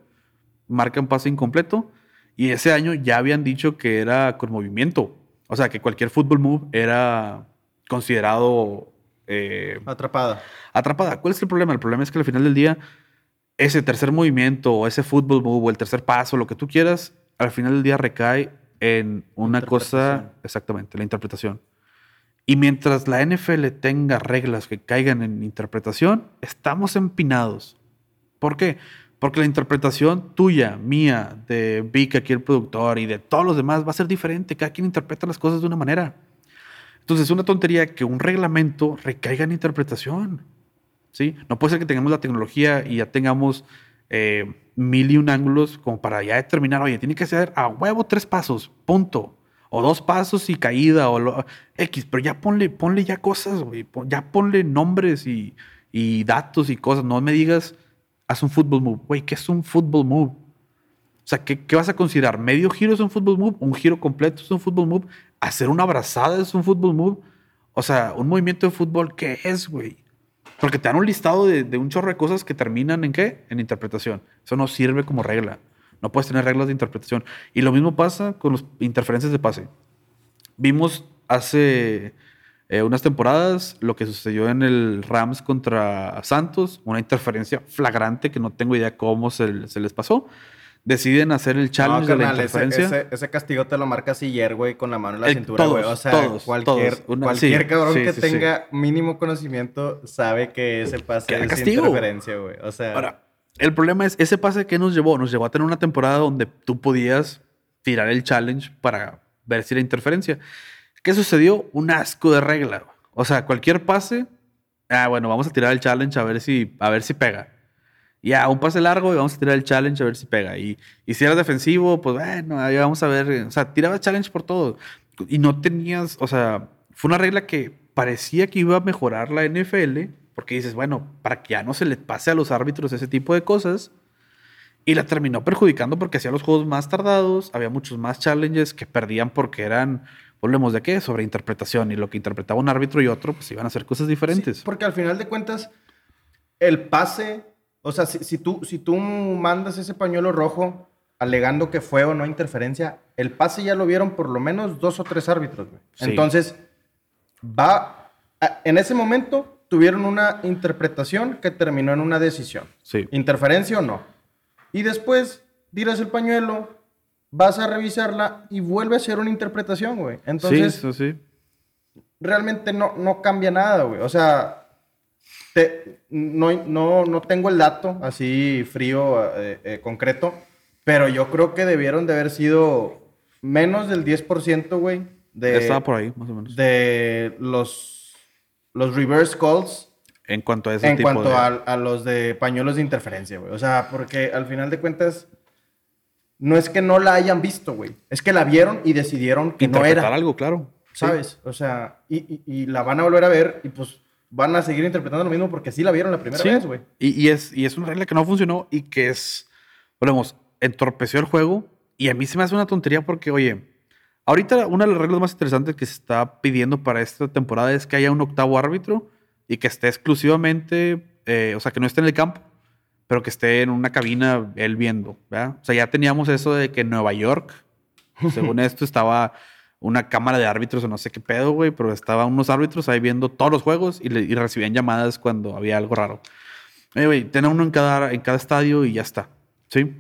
A: marca un pase incompleto. Y ese año ya habían dicho que era con movimiento. O sea, que cualquier fútbol move era considerado... Eh,
B: atrapada.
A: Atrapada. ¿Cuál es el problema? El problema es que al final del día, ese tercer movimiento o ese fútbol move o el tercer paso, lo que tú quieras, al final del día recae en una cosa... Exactamente, la interpretación. Y mientras la NFL tenga reglas que caigan en interpretación, estamos empinados. ¿Por qué? Porque la interpretación tuya, mía, de Vic, aquí el productor, y de todos los demás va a ser diferente. Cada quien interpreta las cosas de una manera. Entonces es una tontería que un reglamento recaiga en interpretación. ¿sí? No puede ser que tengamos la tecnología y ya tengamos eh, mil y un ángulos como para ya determinar, oye, tiene que ser a huevo tres pasos, punto. O dos pasos y caída, o lo, X, pero ya ponle, ponle ya cosas, güey. Ya ponle nombres y, y datos y cosas. No me digas haz un fútbol move. Güey, ¿qué es un fútbol move? O sea, ¿qué, ¿qué, vas a considerar? ¿Medio giro es un fútbol move? ¿Un giro completo es un fútbol move? ¿Hacer una abrazada es un fútbol move? O sea, un movimiento de fútbol, ¿qué es, güey? Porque te dan un listado de, de, un chorro de cosas que terminan en qué? En interpretación. Eso no sirve como regla. No puedes tener reglas de interpretación. Y lo mismo pasa con las interferencias de pase. Vimos hace eh, unas temporadas, lo que sucedió en el Rams contra Santos, una interferencia flagrante que no tengo idea cómo se, se les pasó. Deciden hacer el challenge no, de la interferencia.
B: Ese, ese, ese, castigo te lo marca Siller, güey, con la mano en la el, cintura, güey. O sea, todos, cualquier, todos. Una, cualquier sí, cabrón sí, que sí, tenga mínimo conocimiento sabe que ese pase es castigo. interferencia, güey. O sea...
A: Ahora, el problema es, ese pase que nos llevó, nos llevó a tener una temporada donde tú podías tirar el challenge para ver si era interferencia. ¿Qué sucedió? Un asco de regla. O sea, cualquier pase, ah, bueno, vamos a tirar el challenge a ver si, a ver si pega. Ya, un pase largo y vamos a tirar el challenge a ver si pega. Y, y si eras defensivo, pues bueno, ahí vamos a ver. O sea, tiraba challenge por todo. Y no tenías, o sea, fue una regla que parecía que iba a mejorar la NFL, porque dices, bueno, para que ya no se les pase a los árbitros ese tipo de cosas. Y la terminó perjudicando porque hacía los juegos más tardados, había muchos más challenges que perdían porque eran Volvemos de qué? Sobre interpretación. Y lo que interpretaba un árbitro y otro, pues iban a hacer cosas diferentes.
B: Sí, porque al final de cuentas, el pase, o sea, si, si, tú, si tú mandas ese pañuelo rojo alegando que fue o no interferencia, el pase ya lo vieron por lo menos dos o tres árbitros. Sí. Entonces, va, en ese momento tuvieron una interpretación que terminó en una decisión.
A: Sí.
B: Interferencia o no. Y después tiras el pañuelo, vas a revisarla y vuelve a ser una interpretación, güey. Entonces,
A: sí, eso sí.
B: realmente no, no cambia nada, güey. O sea, te, no, no, no tengo el dato así frío, eh, eh, concreto, pero yo creo que debieron de haber sido menos del 10%, güey. De,
A: Estaba por ahí, más o menos.
B: De los, los reverse calls.
A: En cuanto a ese
B: en
A: tipo
B: cuanto
A: de...
B: a, a los de pañuelos de interferencia, güey. O sea, porque al final de cuentas no es que no la hayan visto, güey. Es que la vieron y decidieron que no era.
A: algo, claro.
B: ¿Sabes? Sí. O sea, y, y, y, la van a volver a ver y pues van a seguir interpretando lo mismo porque sí la vieron la primera
A: sí.
B: vez, güey.
A: Y, y, es, y es una regla que no funcionó y que es, volvemos, entorpeció el juego. Y a mí se me hace una tontería porque, oye, Ahorita una de las reglas más interesantes que se está pidiendo para esta temporada es que haya un octavo árbitro y que esté exclusivamente, eh, o sea, que no esté en el campo, pero que esté en una cabina él viendo, ¿verdad? O sea, ya teníamos eso de que en Nueva York, según esto, estaba una cámara de árbitros o no sé qué pedo, güey, pero estaban unos árbitros ahí viendo todos los juegos y, le- y recibían llamadas cuando había algo raro. Oye, güey, tener uno en cada, en cada estadio y ya está, ¿sí?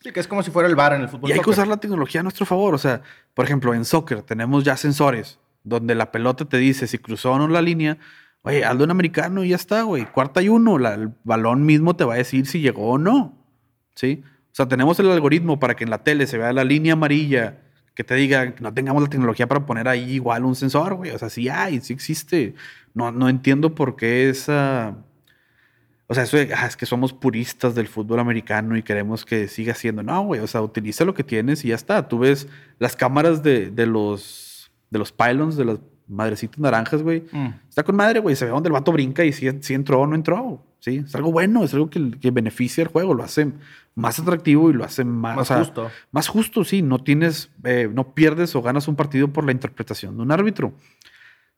B: Sí, que es como si fuera el bar en el fútbol.
A: Y hay que
B: soccer.
A: usar la tecnología a nuestro favor. O sea, por ejemplo, en soccer tenemos ya sensores donde la pelota te dice si cruzó o no la línea. Oye, hazlo en americano y ya está, güey. Cuarta y uno. la- el balón mismo te va a decir si llegó o no. ¿Sí? O sea, tenemos el algoritmo para que en la tele se vea la línea amarilla, que te diga que no tengamos la tecnología para poner ahí igual un sensor, güey. O sea, sí hay, sí existe. No, no entiendo por qué esa. O sea, eso de, "Ah, es que somos puristas del fútbol americano y queremos que siga siendo. No, güey, o sea, utiliza lo que tienes y ya está. Tú ves las cámaras de, de los, de los pylons, de las madrecitas naranjas, güey.
B: Mm.
A: Está con madre, güey. Se ve donde el vato brinca y si, si entró o no entró. Sí, es algo bueno, es algo que, que beneficia el juego, lo hace más atractivo y lo hace más,
B: Más
A: o sea,
B: justo.
A: Más justo, sí. No tienes, eh, no pierdes o ganas un partido por la interpretación de un árbitro.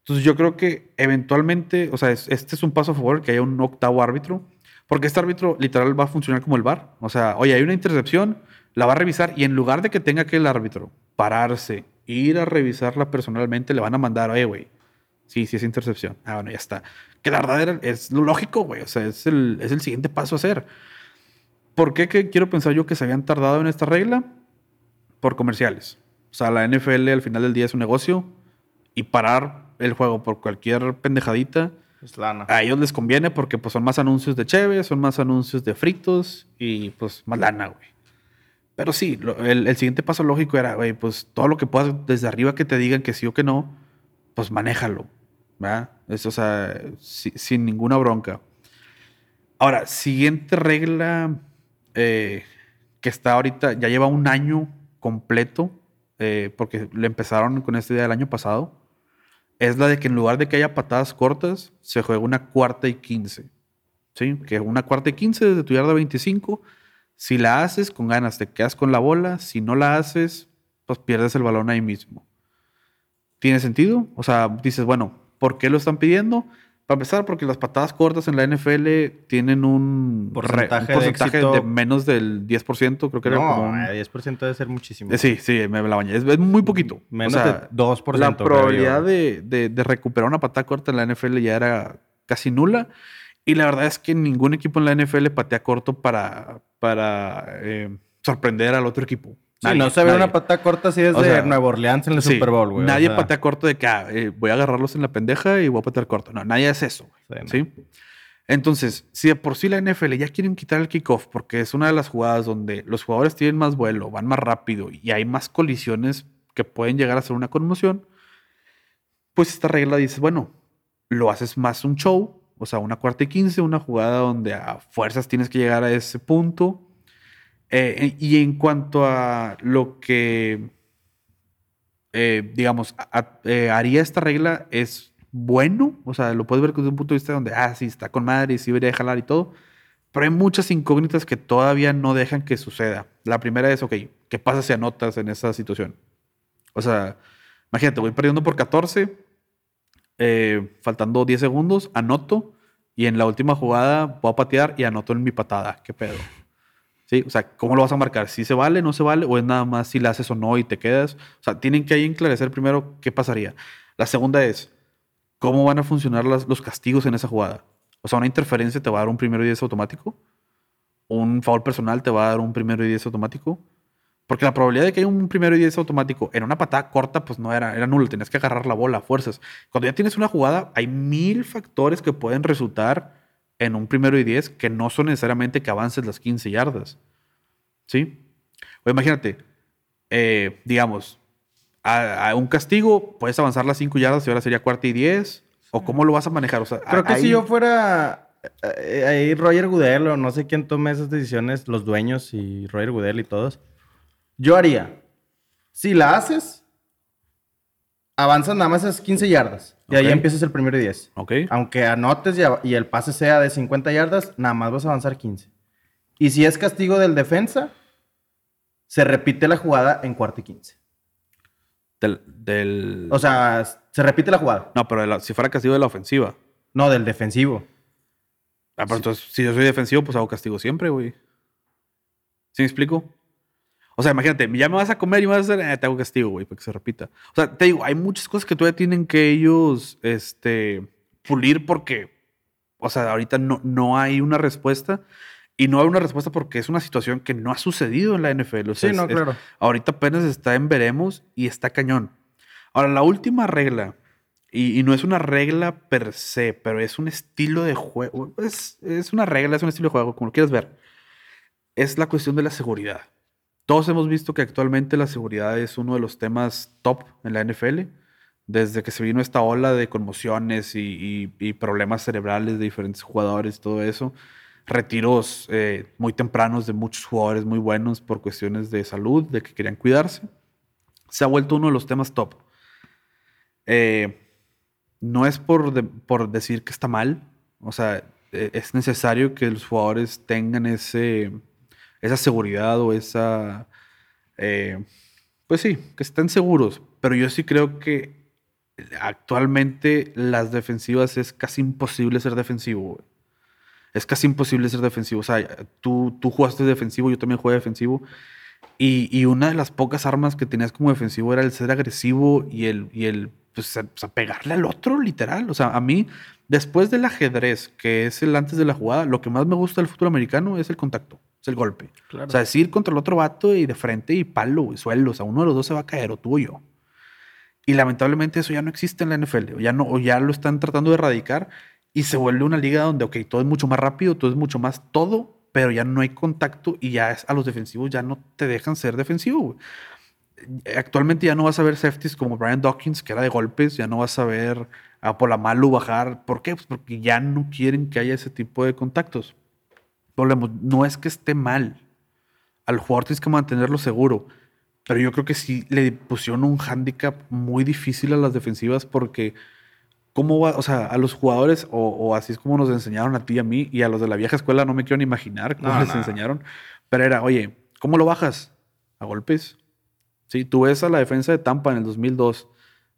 A: Entonces yo creo que eventualmente, o sea, es- este es un paso a favor que haya un octavo árbitro, porque este árbitro literal va a funcionar como el VAR. O sea, oye, hay una intercepción, la va a revisar y en lugar de que tenga que el árbitro pararse, ir a revisarla personalmente, le van a mandar, oye, güey, sí, sí es intercepción. Ah, bueno, ya está. Que la verdad era- es lo lógico, güey. O sea, es el, es el siguiente paso a hacer. ¿Por qué que quiero pensar yo que se habían tardado en esta regla? Por comerciales. O sea, la NFL al final del día es un negocio y parar el juego por cualquier pendejadita,
B: Es lana.
A: a ellos les conviene porque pues son más anuncios de cheve, son más anuncios de fritos y pues más lana, güey. Pero sí, el, siguiente paso lógico era, güey, pues todo lo que puedas desde arriba que te digan que sí o que no, pues manéjalo, ¿verdad? Eso, o sea, si- sin ninguna bronca. Ahora, siguiente regla eh, que está ahorita, ya lleva un año completo, eh, porque le empezaron con esta idea el año pasado, es la de que en lugar de que haya patadas cortas, se juega una cuarta y quince. ¿Sí? Que una cuarta y quince desde tu yarda 25. Si la haces, con ganas te quedas con la bola. Si no la haces, pues pierdes el balón ahí mismo. ¿Tiene sentido? O sea, dices, bueno, ¿por qué lo están pidiendo? Para empezar, porque las patadas cortas en la NFL tienen un
B: Porcentaje de
A: un porcentaje
B: éxito.
A: de menos del 10%, creo que era como
B: No,
A: un-
B: eh, 10% debe ser muchísimo.
A: Eh, Sí, sí, me la bañé. Es, es muy poquito.
B: Menos
A: o sea,
B: de 2%.
A: la probabilidad de- de recuperar una patada corta en la NFL ya era casi nula. Y la verdad es que ningún equipo en la NFL patea corto para, para eh, sorprender al otro equipo.
B: Sí, no se ve
A: nadie.
B: una patada corta así desde
A: O sea,
B: Nueva Orleans en el
A: Sí,
B: Super Bowl, güey. o
A: Nadie
B: sea,
A: patea corto de que ah, eh, voy a agarrarlos en la pendeja y voy a patear corto. No, nadie hace eso. güey.
B: Sí,
A: ¿Sí? Entonces, si de por sí la NFL ya quieren quitar el kickoff porque es una de las jugadas donde los jugadores tienen más vuelo, van más rápido y hay más colisiones que pueden llegar a ser una conmoción, pues esta regla dice, bueno, lo haces más un show, o sea, una cuarta y quince, una jugada donde a fuerzas tienes que llegar a ese punto. Eh, y en cuanto a lo que, eh, digamos, a- eh, haría esta regla es bueno, o sea, lo puedes ver desde un punto de vista donde, ah, sí, está con madre y sí debería jalar y todo, pero hay muchas incógnitas que todavía no dejan que suceda. La primera es, ok, ¿qué pasa si anotas en esa situación? O sea, imagínate, voy perdiendo por 14, eh, faltando 10 segundos, anoto y en la última jugada voy a patear y anoto en mi patada. ¿Qué pedo? Sí, o sea, ¿cómo lo vas a marcar? ¿Si se vale, no se vale? ¿O es nada más si la haces o no y te quedas? O sea, tienen que ahí enclarecer primero qué pasaría. La segunda es, ¿cómo van a funcionar las- los castigos en esa jugada? O sea, una interferencia te va a dar un primero y diez automático. Un foul personal te va a dar un primero y diez automático. Porque la probabilidad de que haya un primero y diez automático en una patada corta, pues no era, era nulo. Tenías que agarrar la bola a fuerzas. Cuando ya tienes una jugada, hay mil factores que pueden resultar en un primero y diez que no son necesariamente que avances las 15 yardas. ¿Sí? O imagínate, eh, digamos, a, a un castigo puedes avanzar las 5 yardas y ahora sería cuarta y 10. ¿O cómo lo vas a manejar? O sea,
B: Creo que
A: ahí-
B: si yo fuera eh, ahí Roger Goodell o no sé quién tome esas decisiones, los dueños y Roger Goodell y todos, yo haría, si la haces, avanzas nada más esas 15 yardas y ahí
A: Ok.
B: empiezas el primero y 10.
A: Ok.
B: Aunque anotes y, y el pase sea de 50 yardas, nada más vas a avanzar 15. Y si es castigo del defensa, se repite la jugada en cuarto y 15.
A: Del, del-
B: O sea, se repite la jugada.
A: No, pero la- si fuera castigo de la ofensiva.
B: No, del defensivo.
A: Ah, pero entonces, si yo soy defensivo, pues hago castigo siempre, güey. ¿Sí me explico? O sea, imagínate, ya me vas a comer y me vas a hacer, eh, te hago castigo, güey, para que se repita. O sea, te digo, hay muchas cosas que todavía tienen que ellos, este, pulir porque, o sea, ahorita no, no hay una respuesta. Y no hay una respuesta porque es una situación que no ha sucedido en la NFL. O sea,
B: Sí, no,
A: es- es-
B: claro.
A: ahorita apenas está en veremos y está cañón. Ahora, la última regla, y, y no es una regla per se, pero es un estilo de juego. Es, es una regla, es un estilo de juego, como lo quieras ver. Es la cuestión de la seguridad. Todos hemos visto que actualmente la seguridad es uno de los temas top en la NFL. Desde que se vino esta ola de conmociones y, problemas cerebrales de diferentes jugadores todo eso. Retiros eh, muy tempranos de muchos jugadores muy buenos por cuestiones de salud, de que querían cuidarse. Se ha vuelto uno de los temas top. Eh, no es por, por decir que está mal. O sea, eh, es necesario que los jugadores tengan ese, esa seguridad o esa... eh, pues sí, que estén seguros. Pero yo sí creo que actualmente las defensivas es casi imposible ser defensivo. Es casi imposible ser defensivo. O sea, tú, tú jugaste defensivo, yo también jugué defensivo. Y, y una de las pocas armas que tenías como defensivo era el ser agresivo y el, y el pues, a pegarle al otro, literal. O sea, a mí, después del ajedrez, que es el antes de la jugada, lo que más me gusta del fútbol americano es el contacto, es el golpe.
B: Claro.
A: O sea, es ir contra el otro vato y de frente y palo y suelo. O sea, uno de los dos se va a caer, o tú o yo. Y lamentablemente eso ya no existe en la NFL. O ya, no, o ya lo están tratando de erradicar y se vuelve una liga donde, ok, todo es mucho más rápido, todo es mucho más todo, pero ya no hay contacto y ya es- a los defensivos ya no te dejan ser defensivo. Actualmente ya no vas a ver safeties como Brian Dawkins, que era de golpes, ya no vas a ver a Polamalu bajar. ¿Por qué? Pues porque ya no quieren que haya ese tipo de contactos. Volvemos, no es que esté mal. Al jugador tienes que mantenerlo seguro. Pero yo creo que sí le pusieron un hándicap muy difícil a las defensivas porque cómo va, o sea, a los jugadores, o, o así es como nos enseñaron a ti y a mí, y a los de la vieja escuela no me quiero ni imaginar cómo
B: No,
A: les
B: no.
A: enseñaron. Pero era, oye, ¿cómo lo bajas? A golpes. Sí, tú ves a la defensa de Tampa en el 2002,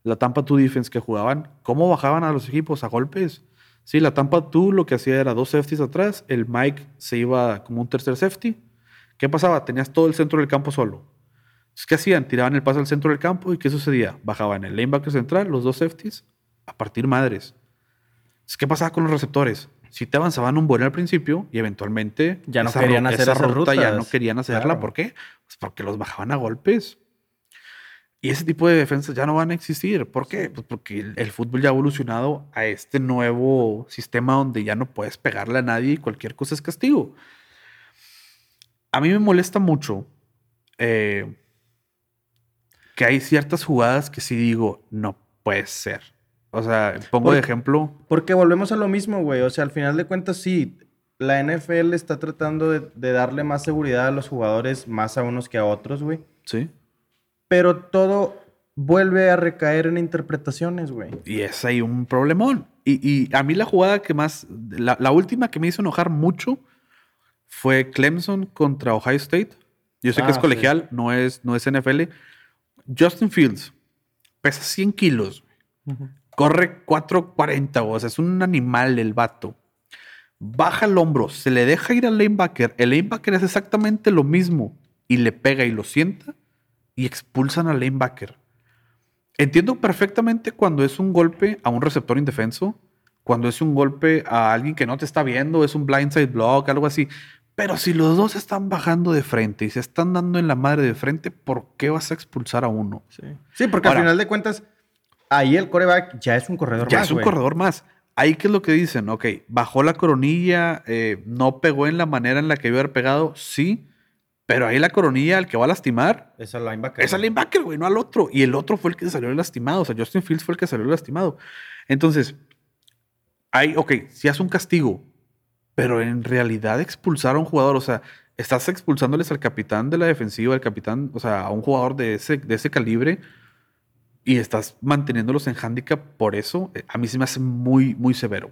A: la Tampa 2 Defense que jugaban, ¿cómo bajaban a los equipos? A golpes. Sí, la Tampa 2 lo que hacía era dos safeties atrás, el Mike se iba como un tercer safety. ¿Qué pasaba? Tenías todo el centro del campo solo. Entonces, ¿Qué hacían? Tiraban el pase al centro del campo y ¿qué sucedía? Bajaban el linebacker central, los dos safeties, a partir madres. Entonces, ¿Qué pasaba con los receptores? Si te avanzaban un buen al principio y eventualmente
B: Ya no
A: esa
B: querían
A: ru-
B: hacer
A: esa ruta ya no querían hacerla.
B: Claro.
A: ¿Por qué? Pues porque los bajaban a golpes. Y ese tipo de defensas ya no van a existir. ¿Por qué? Pues porque el, el fútbol ya ha evolucionado a este nuevo sistema donde ya no puedes pegarle a nadie y cualquier cosa es castigo. A mí me molesta mucho eh, que hay ciertas jugadas que sí digo, no puede ser. O sea, pongo de ejemplo,
B: Porque volvemos a lo mismo, güey. O sea, al final de cuentas, sí, la NFL está tratando de, de darle más seguridad a los jugadores, más a unos que a otros, güey.
A: ¿sí?
B: Pero todo vuelve a recaer en interpretaciones, güey.
A: Y es ahí un problemón. Y, y a mí la jugada que más, la, la última que me hizo enojar mucho fue Clemson contra Ohio State. Yo sé que
B: Ah,
A: es
B: sí.
A: colegial, no, es, no es NFL. Justin Fields pesa 100 kilos, corre 4.40, o sea, es un animal el vato. Baja el hombro, se le deja ir al lanebacker. El lanebacker es exactamente lo mismo y le pega y lo sienta y expulsan al lanebacker. Entiendo perfectamente cuando es un golpe a un receptor indefenso, cuando es un golpe a alguien que no te está viendo, es un blindside block, algo así. Pero si los dos están bajando de frente y se están dando en la madre de frente, ¿por qué vas a expulsar a uno?
B: Sí. Sí, porque
A: Ahora-
B: al final de cuentas, ahí el coreback ya es un corredor
A: Ya
B: más,
A: es un corredor más. Ahí qué es lo que dicen, ok, bajó la coronilla, eh, no pegó en la manera en la que iba a haber pegado, sí, pero ahí la coronilla, al que va a lastimar,
B: Es al linebacker.
A: es al linebacker, güey, no al otro. Y el otro fue el que salió lastimado, o sea, Justin Fields fue el que salió lastimado. Entonces, hay, ok, si hace un castigo, pero en realidad expulsar a un jugador, o sea, estás expulsándoles al capitán de la defensiva, al capitán, o sea, a un jugador de ese, de ese calibre y estás manteniéndolos en handicap por eso, eh, a mí se me hace muy, muy severo.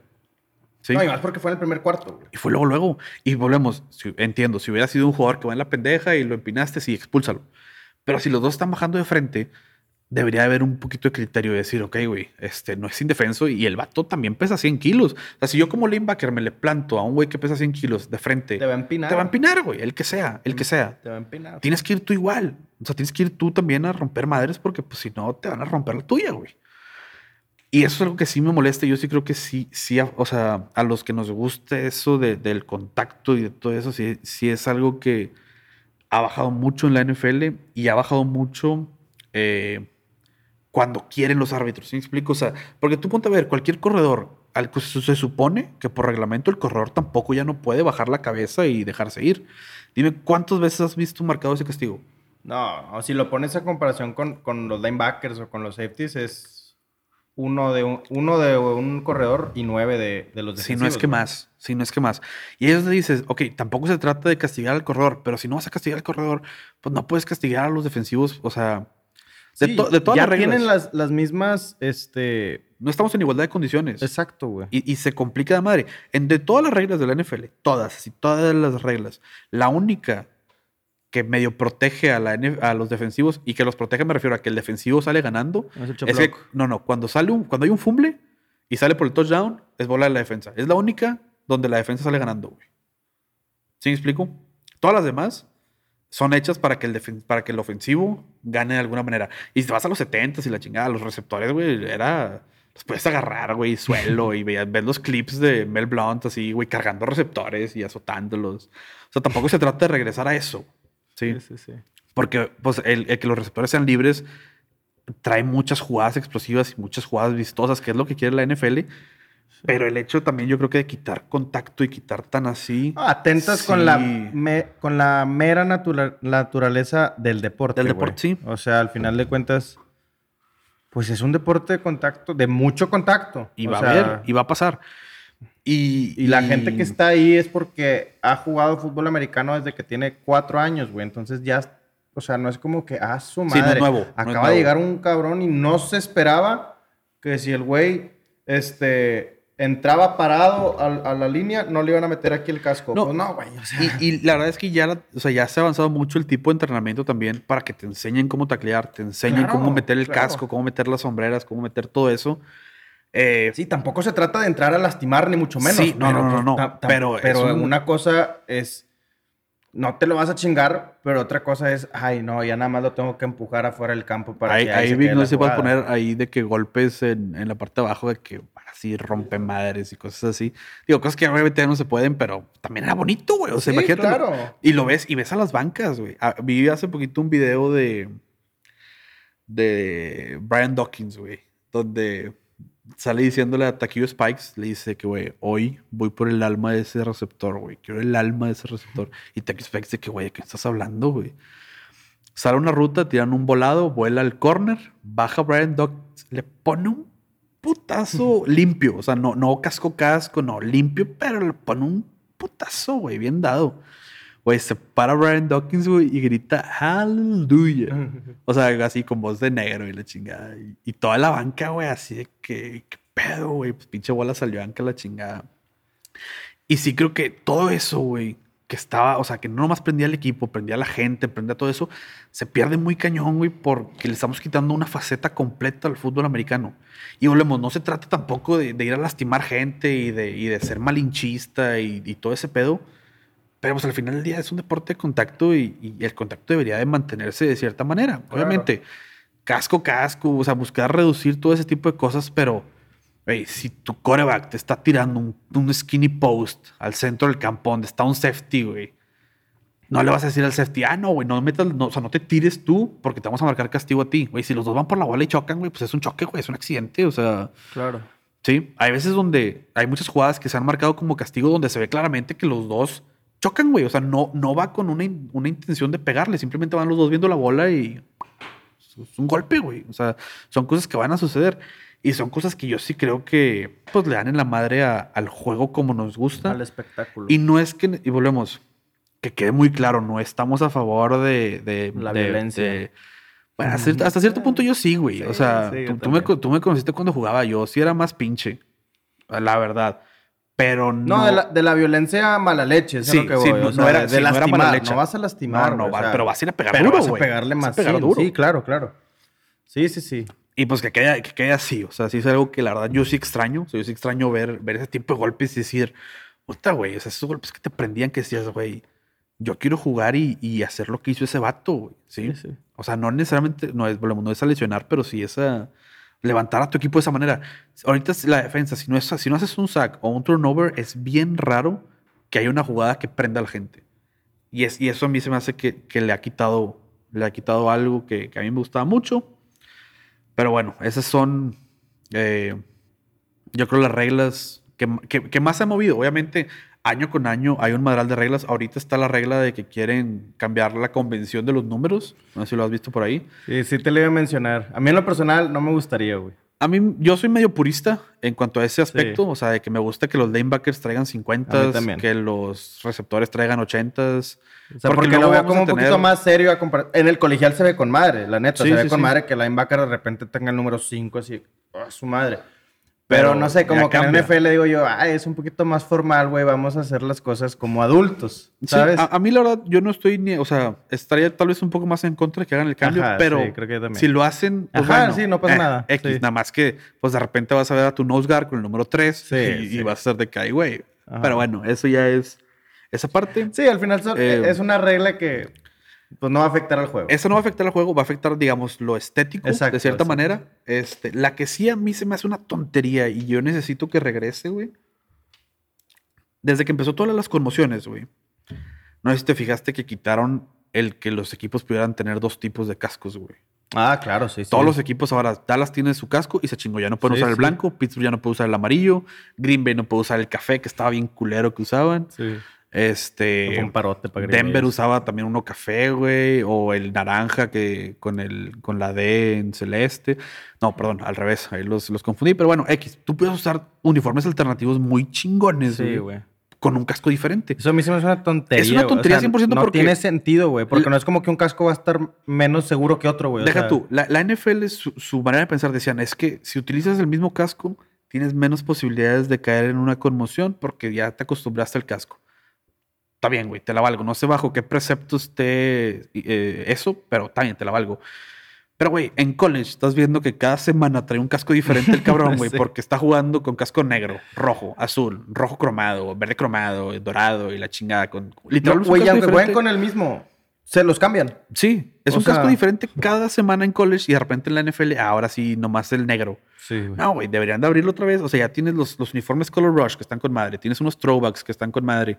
A: ¿Sí?
B: No, y más porque fue en el primer cuarto, güey.
A: Y fue luego, luego. Y volvemos, si- entiendo, si hubiera sido un jugador que va en la pendeja y lo empinaste, sí, expúlsalo. Pero si los dos están bajando de frente, debería haber un poquito de criterio de decir, ok, güey, este no es indefenso y el vato también pesa 100 kilos. O sea, si yo como linebacker me le planto a un güey que pesa 100 kilos de frente,
B: Te va a empinar.
A: te va a empinar, güey, el que sea, el que sea.
B: Te va a empinar.
A: Tienes que ir tú igual. O sea, tienes que ir tú también a romper madres porque pues si no te van a romper la tuya, güey. Y eso es algo que sí me molesta. Yo sí creo que sí, sí, a- o sea, a los que nos guste eso de- del contacto y de todo eso, sí, sí es algo que ha bajado mucho en la NFL y ha bajado mucho eh, cuando quieren los árbitros. ¿Sí me explico? O sea, porque tú ponte a ver, cualquier corredor, al que se supone que por reglamento el corredor tampoco ya no puede bajar la cabeza y dejarse ir. Dime, ¿cuántas veces has visto marcado ese castigo?
B: No, o si lo pones a comparación con, con los linebackers o con los safeties, es uno de un, uno de un corredor y nueve de, de los
A: Si no
B: defensivos.
A: es que
B: güey.
A: más, si no es que más. Y ellos le dices, ok, tampoco se trata de castigar al corredor, pero si no vas a castigar al corredor, pues no puedes castigar a los defensivos, o sea, de,
B: Sí,
A: to- de todas
B: ya
A: las reglas.
B: tienen las, las mismas, este...
A: No estamos en igualdad de condiciones.
B: Exacto, güey.
A: Y, y se complica de madre. En, de todas las reglas de la NFL, todas, así, todas las reglas, la única que medio protege a, la, a los defensivos y que los protege me refiero a que el defensivo sale ganando.
B: No es
A: Es que, no, no, cuando sale un, cuando hay un fumble y sale por el touchdown, es bola de la defensa. Es la única donde la defensa sale ganando, güey. ¿Sí me explico? Todas las demás son hechas para que el, para que el ofensivo gane de alguna manera. Y si te vas a los 70 y la chingada, los receptores, güey, era. Los puedes agarrar, güey, suelo y veías, ves los clips de Mel Blount así, güey, cargando receptores y azotándolos. O sea, tampoco se trata de regresar a eso. Sí.
B: Sí, sí, sí.
A: Porque pues, el, el que los receptores sean libres trae muchas jugadas explosivas y muchas jugadas vistosas, que es lo que quiere la NFL. Pero el hecho también yo creo que de quitar contacto y quitar tan así...
B: Ah, atentas
A: Sí.
B: con, la me- con la mera natura- naturaleza del deporte.
A: Del deporte, sí.
B: O sea, al final de cuentas, pues es un deporte de contacto, de mucho contacto.
A: Y
B: O
A: va
B: sea,
A: a haber, y va a pasar. Y,
B: Y la gente que está ahí es porque ha jugado fútbol americano desde que tiene cuatro años, güey. Entonces ya, o sea, no es como que, ah, su
A: Sí,
B: madre.
A: no es nuevo, no es
B: Acaba
A: nuevo.
B: de llegar un cabrón y no se esperaba que si el güey, este, entraba parado a, a la línea, no le iban a meter aquí el casco.
A: No.
B: Pues no, güey. O sea,
A: Y, y la verdad es que ya, o sea, ya se ha avanzado mucho el tipo de entrenamiento también para que te enseñen cómo taclear, te enseñen
B: Claro,
A: cómo meter el
B: claro.
A: casco, cómo meter las sombreras, cómo meter todo eso. Eh,
B: Sí, tampoco se trata de entrar a lastimar, ni mucho menos.
A: Sí, no, no, no, no, pero
B: pero
A: un-
B: una cosa es. No te lo vas a chingar, pero otra cosa es, ay, no, ya nada más lo tengo que empujar afuera del campo para
A: ahí
B: que
A: ahí
B: se
A: vi-
B: quede
A: no
B: la
A: puedes
B: jugada.
A: poner ahí de que golpes en, en la parte de abajo de que así rompe madres y cosas así. Digo, cosas que obviamente ya no se pueden, pero también era bonito, güey. O sea,
B: Sí,
A: imagínate.
B: claro.
A: Y lo ves, y ves a las bancas, güey. Ah, Vi hace poquito un video de. de Brian Dawkins, güey. Donde sale diciéndole a Takio Spikes, le dice que, güey, hoy voy por el alma de ese receptor, güey. Quiero el alma de ese receptor. Y Takio Spikes dice que, güey, ¿de qué estás hablando, güey? Sale una ruta, tiran un volado, vuela al corner, baja Brian Dawkins, le pone un putazo limpio. O sea, no, no casco casco, no, limpio, pero le pone un putazo, güey, bien dado. Güey, se para Brian Dawkins, güey, y grita Hallelujah. O sea, así con voz de negro y la chingada. Y, y toda la banca, güey, así de que, ¿qué pedo, güey? Pues pinche bola salió anca la chingada. Y sí creo que todo eso, güey, que estaba, o sea, que no nomás prendía el equipo, prendía a la gente, prendía todo eso, se pierde muy cañón, güey, porque le estamos quitando una faceta completa al fútbol americano. Y volvemos, no se trata tampoco de, de ir a lastimar gente y de, y de ser malinchista y, y todo ese pedo. Pero pues al final del día es un deporte de contacto y, y el contacto debería de mantenerse de cierta manera. Obviamente, casco, casco, o sea, buscar reducir todo ese tipo de cosas, pero güey, si tu coreback te está tirando un, un skinny post al centro del campo donde está un safety, güey, no le vas a decir al safety, ah, no, güey, no metas, no, o sea, no te tires tú porque te vamos a marcar castigo a ti. Güey, si los dos van por la bola y chocan, güey, pues es un choque, güey, es un accidente, o sea.
B: Claro.
A: Sí, hay veces donde hay muchas jugadas que se han marcado como castigo donde se ve claramente que los dos chocan, güey. O sea, no, no va con una, in- una intención de pegarle, simplemente van los dos viendo la bola y es un golpe, güey. O sea, son cosas que van a suceder y son cosas que yo sí creo que pues le dan en la madre a- al juego como nos gusta.
B: Al espectáculo.
A: Y no es que, y volvemos, que quede muy claro, no estamos a favor de... de
B: La
A: de-
B: violencia.
A: de- bueno, hasta, hasta cierto punto yo sí, güey. o
B: Sí,
A: sea,
B: sí,
A: tú, tú me, tú me conociste cuando jugaba, yo sí era más pinche, la verdad. Pero no...
B: No, de, la, de la violencia mala leche, es a
A: Sí,
B: lo que
A: sí,
B: voy.
A: no-
B: o sea,
A: no era-
B: de
A: sí, no era
B: lastimar,
A: mala leche.
B: no vas a lastimar.
A: No, no,
B: güey, o
A: va-
B: sea,
A: pero vas a ir a pegar
B: pero
A: duro,
B: vas a pegarle
A: Vas a
B: más
A: pegar
B: sí,
A: duro.
B: Sí, claro, claro. Sí, sí, sí.
A: Y pues que quede, que quede así. O sea, sí es algo que la verdad yo sí extraño. O sea, yo sí extraño ver, ver ese tipo de golpes y decir, puta, güey, o sea, esos golpes que te prendían que decías, güey, yo quiero jugar y, y hacer lo que hizo ese vato, güey. ¿sí?
B: Sí, sí.
A: O sea, no necesariamente, no es, no es a lesionar, pero sí es a levantar a tu equipo de esa manera. Ahorita la defensa, si no, haces un sack o un turnover, es bien raro que haya una jugada que prenda a la gente. Y, es, y eso a mí se me hace que, le ha quitado, le ha quitado algo que, a mí me gustaba mucho. Pero bueno, esas son, eh, yo creo, las reglas que, que, más se han movido. Obviamente, año con año hay un madral de reglas. Ahorita está la regla de que quieren cambiar la convención de los números. No sé si lo has visto por ahí.
B: Sí, sí te lo iba a mencionar. A mí en lo personal no me gustaría, güey.
A: A mí, yo soy medio purista en cuanto a ese aspecto. Sí. O sea, de que me gusta que los lanebackers traigan 50, que los receptores traigan 80.
B: O sea, porque, porque lo veo como un tener... poquito más serio. A compar... En el colegial se ve con madre, la neta. Sí, se ve sí, con madre que el linebacker de repente tenga el número 5, así, oh, su madre. Pero, Pero, no sé, como que cambia. en NFL digo yo, ah, es un poquito más formal, güey, vamos a hacer las cosas como adultos, ¿sabes?
A: Sí, a, a, mí la verdad, yo no estoy ni, o sea, estaría tal vez un poco más en contra de que hagan el cambio,
B: Ajá,
A: pero
B: sí, creo que
A: si lo hacen,
B: pues Ajá, bueno, sí, no pasa
A: eh,
B: nada.
A: X,
B: sí.
A: nada más que, pues de repente vas a ver a tu nose guard con el número 3
B: Sí,
A: y, vas a ser de que, güey. Pero bueno, eso ya es esa parte.
B: Sí, al final son-
A: Eh,
B: es una regla que pues no va a afectar al juego.
A: Eso no va a afectar al juego, va a afectar, digamos, lo estético,
B: Exacto,
A: de cierta
B: exacto.
A: manera. Este, la que sí a mí se me hace una tontería y yo necesito que regrese, güey. Desde que empezó todas las conmociones, güey. No sé si te fijaste que quitaron el que los equipos pudieran tener dos tipos de cascos, güey.
B: Ah, claro, sí, sí.
A: Todos los equipos ahora, Dallas tiene su casco y se chingó. Ya no pueden
B: Sí,
A: usar el
B: sí.
A: blanco, Pittsburgh ya no puede usar el amarillo, Green Bay no puede usar el café, que estaba bien culero que usaban.
B: Sí.
A: Este.
B: Fue un parote para Green
A: Denver usaba también uno café, güey, o el naranja que con el con la D en celeste. No, perdón, al revés, ahí los, los confundí. Pero bueno, X, tú puedes usar uniformes alternativos muy chingones,
B: Sí,
A: güey, con un casco diferente.
B: Eso a mí se me hace una tontería.
A: Es una tontería 100%
B: no
A: porque-
B: tiene sentido, güey. Porque
A: La-
B: no es como que un casco va a estar menos seguro que otro, güey. o
A: Deja
B: sea,
A: tú, la, la NFL, su, su manera de pensar decían, es que si utilizas el mismo casco, tienes menos posibilidades de caer en una conmoción porque ya te acostumbraste al casco. Está bien, güey, te la valgo. No sé bajo qué precepto esté eh, eso, pero también te la valgo. Pero, güey, en college estás viendo que cada semana trae un casco diferente el cabrón, güey,
B: Sí.
A: porque está jugando con casco negro, rojo, azul, rojo cromado, verde cromado, dorado y la chingada con...
B: No,
A: Literal,
B: güey,
A: casco
B: aunque jueguen con el mismo, se los cambian.
A: Sí, es
B: O
A: un casco
B: sea-
A: diferente cada semana en college y de repente en la NFL, ahora sí, nomás el negro.
B: Sí, güey.
A: No, güey, deberían de abrirlo otra vez. O sea, ya tienes los, los uniformes Color Rush que están con madre, tienes unos throwbacks que están con madre.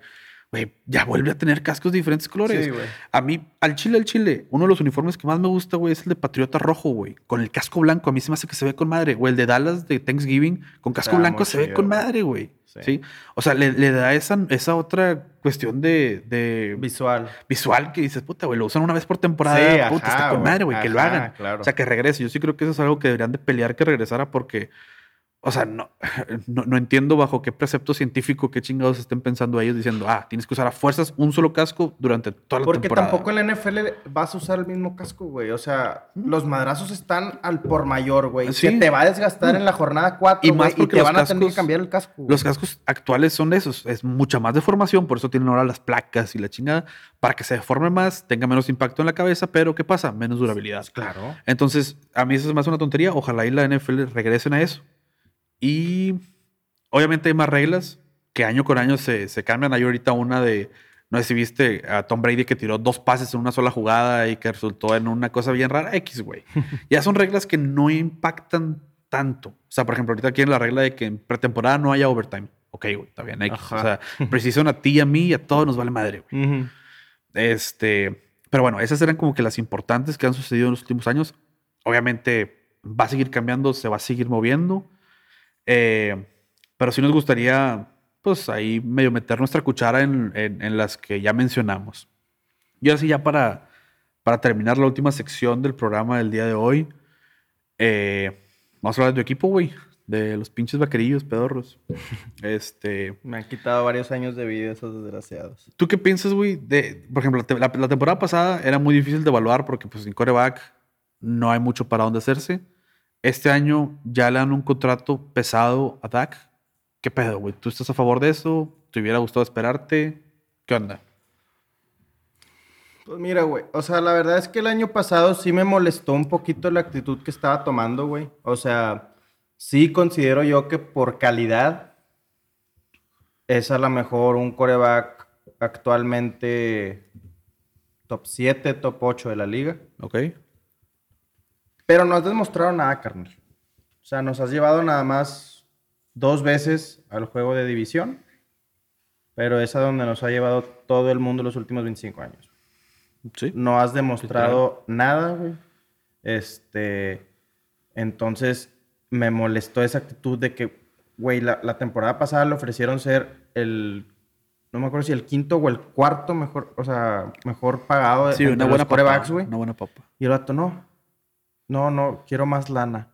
A: Güey, ya vuelve a tener cascos de diferentes colores.
B: Sí, güey.
A: a mí, al chile, al chile, uno de los uniformes que más me gusta, güey, es el de Patriota Rojo, güey. Con el casco blanco. A mí se me hace que se ve con madre. Güey, el de Dallas de Thanksgiving con casco
B: Está
A: blanco se ve con madre, güey. Sí.
B: Sí.
A: O sea, le, le da esa, esa otra cuestión de, de
B: Visual.
A: visual que dices, puta, güey, lo usan una vez por temporada.
B: Sí,
A: puta,
B: ajá,
A: está con madre, güey, que lo hagan.
B: claro.
A: O sea, que regrese. Yo sí creo que eso es algo que deberían de pelear que regresara porque, o sea, no, no, no entiendo bajo qué precepto científico, qué chingados estén pensando ellos diciendo, ah, tienes que usar a fuerzas un solo casco durante toda la
B: Porque
A: temporada.
B: tampoco en la NFL vas a usar el mismo casco, güey. O sea, los madrazos están al por mayor, güey.
A: Sí.
B: Que te va a desgastar en la jornada 4,
A: Y más
B: y
A: porque
B: te van a tener que cambiar el casco. güey.
A: Los cascos actuales son esos, es mucha más deformación, por eso tienen ahora las placas y la chingada, para que se deforme más, tenga menos impacto en la cabeza, pero ¿qué pasa? Menos durabilidad.
B: Claro.
A: Entonces, a mí eso es más una tontería. Ojalá y la NFL regresen a eso. Y obviamente hay más reglas que año con año se, se cambian. Hay ahorita una de, no sé si viste a Tom Brady que tiró dos pases en una sola jugada y que resultó en una cosa bien rara. X, güey. ya son reglas que no impactan tanto. O sea, por ejemplo, ahorita quieren la regla de que en pretemporada no haya overtime. Ok, güey, está bien. X. O sea, precisan a ti a mí y a todos nos vale madre, güey.
B: Ujú.
A: Este, pero bueno, esas eran como que las importantes que han sucedido en los últimos años. Obviamente va a seguir cambiando, se va a seguir moviendo. Eh, pero sí nos gustaría, pues ahí medio meter nuestra cuchara en, en- en las que ya mencionamos. Y así ya para, para terminar la última sección del programa del día de hoy, eh, vamos a hablar de tu equipo, güey. De los pinches vaquerillos, pedorros. Este,
B: Me han quitado varios años de vida esos desgraciados.
A: ¿Tú qué piensas, güey? De, por ejemplo, la- la temporada pasada era muy difícil de evaluar porque pues en coreback no hay mucho para dónde hacerse. Este año ya le dan un contrato pesado a Dak. ¿Qué pedo, güey? ¿Tú estás a favor de eso? ¿Te hubiera gustado esperarte? ¿Qué onda?
B: Pues mira, güey. O sea, la verdad es que el año pasado sí me molestó un poquito la actitud que estaba tomando, güey. O sea, sí considero yo que por calidad es a lo mejor un coreback actualmente top 7, top 8 de la liga.
A: Ok.
B: Pero no has demostrado nada, carnal. O sea, nos has llevado nada más dos veces al juego de división. Pero es a donde nos ha llevado todo el mundo los últimos 25 años.
A: Sí.
B: No has demostrado nada, güey. Este. Entonces, me molestó esa actitud de que, güey, la, la temporada pasada le ofrecieron ser el. No me acuerdo si el quinto o el cuarto mejor, o sea, mejor pagado
A: Sí, una buena papa. Una buena papa.
B: Y el vato, no. No, no, quiero más lana.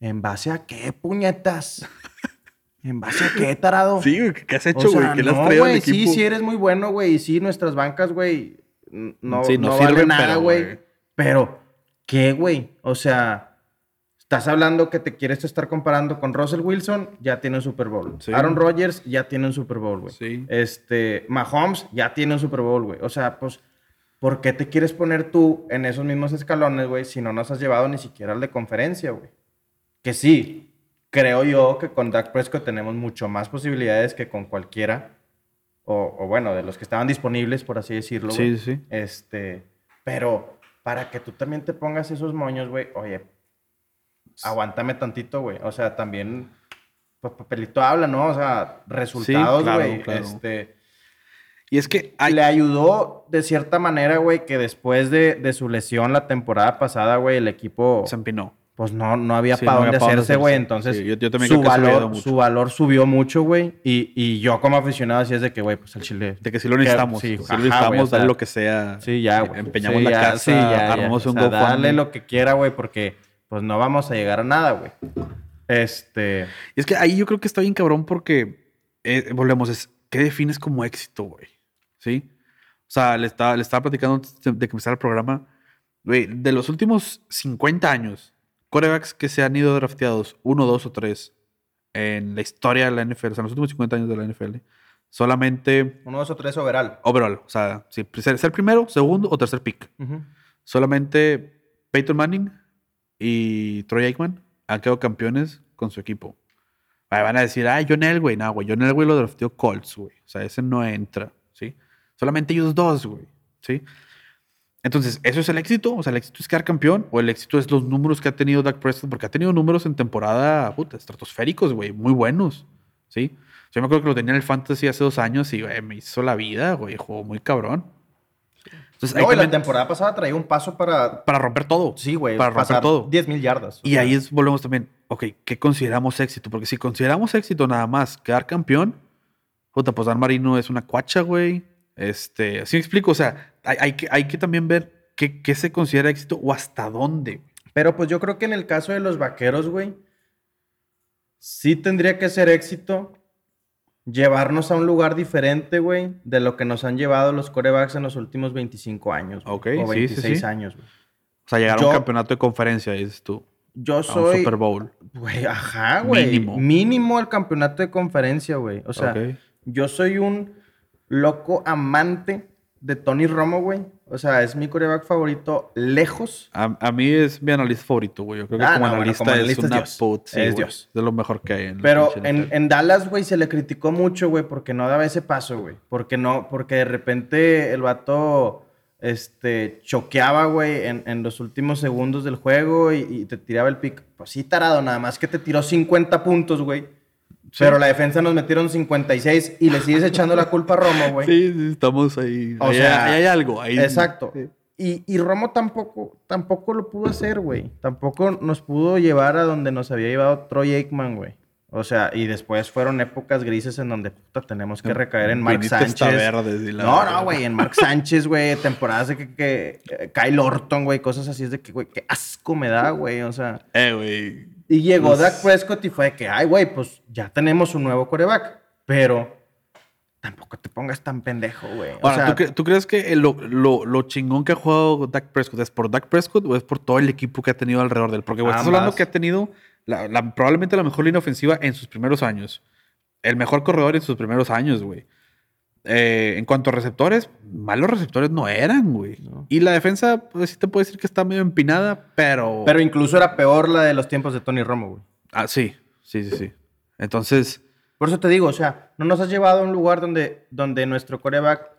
B: ¿En base a qué, puñetas? ¿En base a qué, tarado?
A: Sí, güey, ¿qué has
B: O
A: hecho, güey? ¿Qué le has
B: no,
A: traído
B: güey, sí,
A: equipo?
B: sí eres muy bueno, güey. Y sí, nuestras bancas, güey, no,
A: Sí, no
B: no, nada,
A: pero,
B: güey.
A: güey.
B: Pero, ¿qué, güey? O sea, estás hablando que te quieres estar comparando con Russell Wilson, ya tiene un Super Bowl.
A: Sí.
B: Aaron Rodgers ya tiene un Super Bowl, güey.
A: Sí.
B: Este, Mahomes ya tiene un Super Bowl, güey. O sea, pues, ¿por qué te quieres poner tú en esos mismos escalones, güey, si no nos has llevado ni siquiera al de conferencia, güey? Que sí, creo yo que con Dak Prescott tenemos mucho más posibilidades que con cualquiera, o, o bueno, de los que estaban disponibles, por así decirlo.
A: Sí, sí, sí.
B: Este, pero para que tú también te pongas esos moños, güey, oye, aguántame tantito, güey. O sea, también, pues papelito habla, ¿no? O sea, resultados,
A: claro,
B: güey.
A: claro.
B: Este,
A: Y es que hay...
B: le ayudó de cierta manera, güey, que después de, de su lesión la temporada pasada, güey, el equipo,
A: Se empinó.
B: pues no, no había
A: Sí,
B: para
A: no
B: dónde hacerse, güey. Entonces,
A: Sí, yo- yo también
B: su,
A: que
B: valor, su valor subió mucho, güey. Y, y yo como aficionado así es de que, güey, pues el Chile...
A: De que sí lo necesitamos.
B: Sí,
A: Sí,
B: ajá,
A: lo necesitamos,
B: o sea,
A: darle lo que sea.
B: Sí, ya, güey.
A: Empeñamos
B: Sí,
A: la
B: ya,
A: casa,
B: sí, ya, ya.
A: armamos
B: O
A: un
B: sea,
A: GoFundMe.
B: Dale lo que quiera, güey, porque pues no vamos a llegar a nada, güey. Este...
A: Y es que ahí yo creo que está bien cabrón porque, eh, volvemos, es, ¿qué defines como éxito, güey? ¿Sí? O sea, le estaba, le estaba platicando antes de, de que empezara el programa. Güey, de los últimos 50 años, corebacks que se han ido drafteados, uno, dos o tres, en la historia de la NFL, o sea, en los últimos 50 años de la NFL, solamente
B: Uno, dos o tres overall.
A: overall, o sea, si ser, ser primero, segundo o tercer pick.
B: Ujú.
A: Solamente Peyton Manning y Troy Aikman han quedado campeones con su equipo. Ahí van a decir, ah, John Elway. No, güey, John Elway lo drafteó Colts, güey. O sea, ese no entra, ¿sí? Solamente ellos dos, güey, ¿sí? Entonces, ¿eso es el éxito? O sea, ¿el éxito es quedar campeón? ¿O el éxito es los números que ha tenido Dak Prescott? Porque ha tenido números en temporada, puta, estratosféricos, güey, muy buenos, ¿sí? Yo me acuerdo que lo tenía en el Fantasy hace dos años y, güey, me hizo la vida, güey, jugó muy cabrón. Entonces, ahí
B: No, y la
A: también-
B: temporada pasada traía un paso para...
A: para romper todo.
B: Sí, güey.
A: Para romper todo.
B: 10 mil yardas.
A: Y
B: sea,
A: ahí es, volvemos también, ok, ¿qué consideramos éxito? Porque si consideramos éxito nada más quedar campeón, puta, pues Dan Marino es una cuacha, güey. Este, así me explico, o sea, hay, hay que, hay que también ver qué, qué se considera éxito o hasta dónde.
B: Pero pues yo creo que en el caso de los vaqueros, güey, sí tendría que ser éxito llevarnos a un lugar diferente, güey, de lo que nos han llevado los corebacks en los últimos 25 años. güey,
A: Ok,
B: o
A: sí, sí,
B: 26
A: sí.
B: años, güey.
A: O sea, llegar a
B: Yo-
A: un campeonato de conferencia, dices tú,
B: Yo
A: a un
B: soy...
A: Super Bowl.
B: Güey, ajá, güey.
A: Mínimo.
B: Mínimo. el campeonato de conferencia, güey. O sea,
A: Ok.
B: yo soy un loco amante de Tony Romo, güey. O sea, es mi coreback favorito lejos.
A: A, a mí es mi analista favorito, güey. Yo creo que
B: Ah,
A: como,
B: no, bueno,
A: analista
B: como
A: es
B: analista es
A: una
B: Dios.
A: put, sí,
B: Es
A: güey.
B: Dios.
A: Es lo mejor que hay en
B: Pero en, Dallas, güey, se le criticó mucho, güey, porque no daba ese paso, güey. Porque no, porque de repente el vato este, choqueaba, güey, en, en los últimos segundos del juego y, y te tiraba el pick. Pues sí, tarado, nada más que te tiró 50 puntos, güey. Pero la defensa nos metieron 56 y le sigues echando la culpa a Romo, güey.
A: Sí, sí, estamos ahí.
B: O
A: ahí,
B: sea,
A: ahí hay algo. ahí-
B: Exacto.
A: Sí.
B: Y, y Romo tampoco, tampoco lo pudo hacer, güey. Tampoco nos pudo llevar a donde nos había llevado Troy Aikman, güey. O sea, y después fueron épocas grises en donde puta, tenemos que recaer en Mark Sánchez. No, no, güey, en Mark Sánchez, güey, temporadas de que, que eh, Kyle Orton, güey, cosas así es de que, güey, qué asco me da, güey, o sea.
A: Eh, güey.
B: Y llegó
A: Pues-
B: Dak Prescott y fue de que, ay, güey, pues ya tenemos un nuevo coreback, pero tampoco te pongas tan pendejo, güey. O
A: Ahora,
B: sea,
A: ¿tú, cre- tú crees que lo, lo- lo chingón que ha jugado Dak Prescott es por Dak Prescott o es por todo el equipo que ha tenido alrededor de él? Porque güey, estás hablando que ha tenido la- la- probablemente la mejor línea ofensiva en sus primeros años. El mejor corredor en sus primeros años, güey. Eh, en cuanto a receptores, malos receptores no eran, güey. Y la defensa, pues sí te puedo decir que está medio empinada, pero.
B: Pero incluso era peor la de los tiempos de Tony Romo, güey.
A: Ah, sí, sí, sí, sí. Entonces.
B: Por eso te digo, o sea, no nos has llevado a un lugar donde, donde nuestro coreback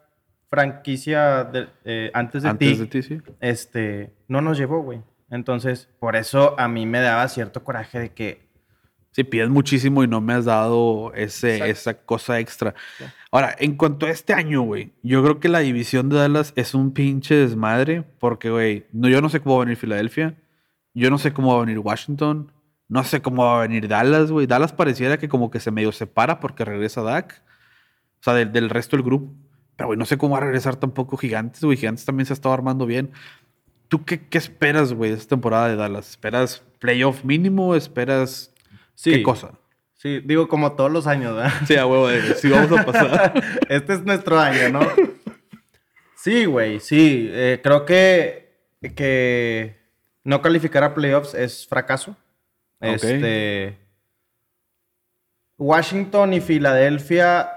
B: franquicia de- eh, antes de
A: Antes
B: ti,
A: de ti, sí.
B: este, no nos llevó, güey. Entonces, por eso a mí me daba cierto coraje de que,
A: Sí, pides muchísimo y no me has dado ese,
B: Exacto.
A: esa cosa extra. Ahora, en cuanto a este año, güey, yo creo que la división de Dallas es un pinche desmadre porque, güey, no, yo no sé cómo va a venir Filadelfia, yo no sé cómo va a venir Washington, no sé cómo va a venir Dallas, güey. Dallas pareciera que como que se medio separa porque regresa Dak, o sea, del, del resto del grupo. Pero, güey, no sé cómo va a regresar tampoco Gigantes, güey. Gigantes también se ha estado armando bien. ¿Tú qué, qué esperas, güey, de esta temporada de Dallas? ¿Esperas playoff mínimo? ¿Esperas
B: Sí.
A: qué cosa?
B: Sí, digo como todos los años, ¿verdad?
A: Sí, a huevo, de, sí vamos a pasar.
B: este es nuestro año, ¿no? Sí, güey, sí. eh, creo que, que no calificar a playoffs es fracaso. Este. Washington y Filadelfia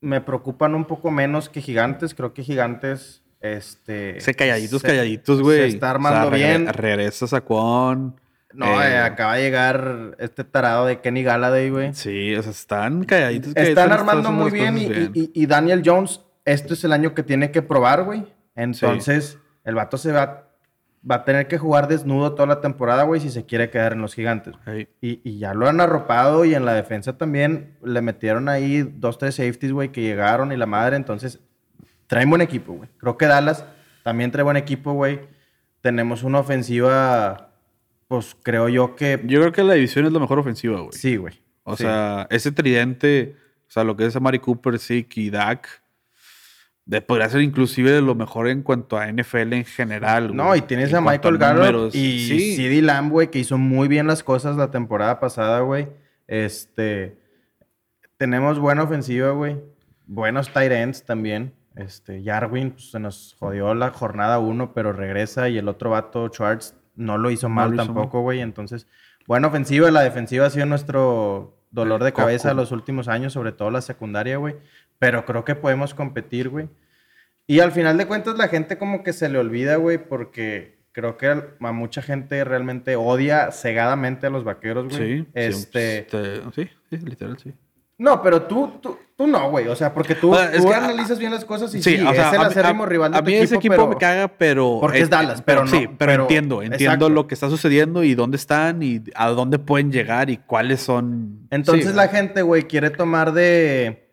B: me preocupan un poco menos que Gigantes. Creo que Gigantes. Este.
A: Se calladitos,
B: se-
A: calladitos, güey.
B: Se está armando
A: O sea,
B: bien.
A: Regresa Saquon.
B: No,
A: Eh,
B: eh, acaba de llegar este tarado de Kenny Galladay, güey.
A: Sí, o sea, están calladitos.
B: Están armando muy bien y, y- y Daniel Jones, este es el año que tiene que probar, güey. Entonces, el vato se va, va a tener que jugar desnudo toda la temporada, güey, si se quiere quedar en los gigantes. Y, y ya lo han arropado y en la defensa también le metieron ahí dos, tres safeties, güey, que llegaron y la madre. Entonces, traen buen equipo, güey. Creo que Dallas también trae buen equipo, güey. Tenemos una ofensiva, pues creo yo que...
A: Yo creo que la división es la mejor ofensiva, güey.
B: Sí, güey.
A: O
B: Sí.
A: sea, ese tridente, o sea, lo que es Amari Cooper, Zeke y Dak, de, podría ser inclusive de lo mejor en cuanto a NFL en general. güey.
B: No, y tienes
A: En
B: a Michael Gallup y
A: Sí.
B: CeeDee Lamb, güey, que hizo muy bien las cosas la temporada pasada, güey. Este, tenemos buena ofensiva, güey. Buenos tight ends también. Este, Jarwin pues, se nos jodió la jornada uno, pero regresa y el otro vato, Schwartz, no lo hizo
A: No
B: mal
A: lo hizo
B: tampoco, güey. Entonces, buena ofensiva. La defensiva ha sido nuestro dolor de cabeza los últimos años, sobre todo la secundaria, güey. Pero creo que podemos competir, güey. Y al final de cuentas la gente como que se le olvida, güey, porque creo que a mucha gente realmente odia cegadamente a los vaqueros, güey.
A: Sí,
B: Este...
A: sí, sí, sí, literal, sí.
B: No, pero tú, tú, tú no, güey. O sea, porque tú,
A: O sea,
B: tú
A: que-
B: analizas bien las cosas y
A: Sí,
B: sí,
A: o sea,
B: es el acérrimo rival de
A: a
B: tu
A: mí ese equipo
B: pero-
A: me caga, pero...
B: Porque es Dallas, pero no,
A: Sí, pero,
B: pero-
A: entiendo, entiendo
B: exacto.
A: lo que está sucediendo y dónde están y a dónde pueden llegar y cuáles son...
B: Entonces
A: Sí,
B: la gente, güey, quiere tomar de,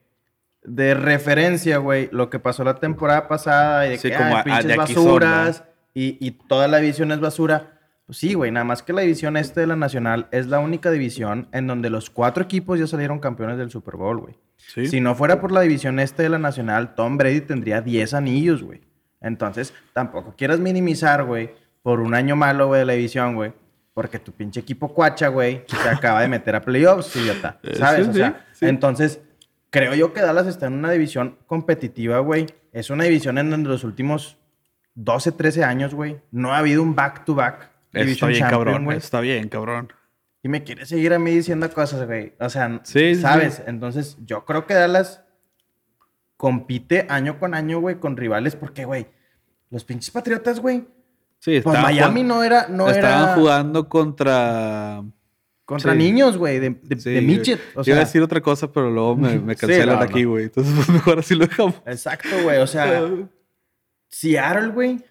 B: de referencia, güey, lo que pasó la temporada pasada y de
A: Sí,
B: que,
A: como
B: ay,
A: a-
B: pinches
A: de aquí son,
B: basuras y, y toda la división es basura. Pues sí, güey, nada más que la división este de la Nacional es la única división en donde los cuatro equipos ya salieron campeones del Super Bowl, güey.
A: Sí.
B: Si no fuera por la división este de la Nacional, Tom Brady tendría 10 anillos, güey. Entonces, tampoco quieras minimizar, güey, por un año malo, güey, de la división, güey. Porque tu pinche equipo cuacha, güey, se acaba de meter a playoffs, idiota.
A: Eh,
B: ¿Sabes?
A: sí,
B: o sea,
A: sí, sí.
B: entonces, creo yo que Dallas está en una división competitiva, güey. Es una división en donde los últimos 12, 13 años, güey, no ha habido un back-to-back
A: Está bien,
B: Champion,
A: cabrón.
B: güey.
A: Está bien, cabrón.
B: Y me quiere seguir a mí diciendo cosas, güey. O sea,
A: Sí, sí,
B: ¿sabes?
A: sí.
B: Entonces, yo creo que Dallas compite año con año, güey, con rivales. Porque, güey, los pinches patriotas, güey.
A: Sí,
B: Pues
A: estaban
B: Miami
A: jugando-
B: no era, no
A: estaban
B: era
A: jugando contra...
B: contra
A: sí.
B: niños, güey, de, de,
A: Sí,
B: de midget. O
A: Iba a decir otra cosa, pero luego me, me
B: Sí,
A: cancelan
B: no,
A: aquí,
B: no.
A: güey. Entonces, pues mejor así lo dejamos.
B: exacto, güey. O sea, Seattle, güey.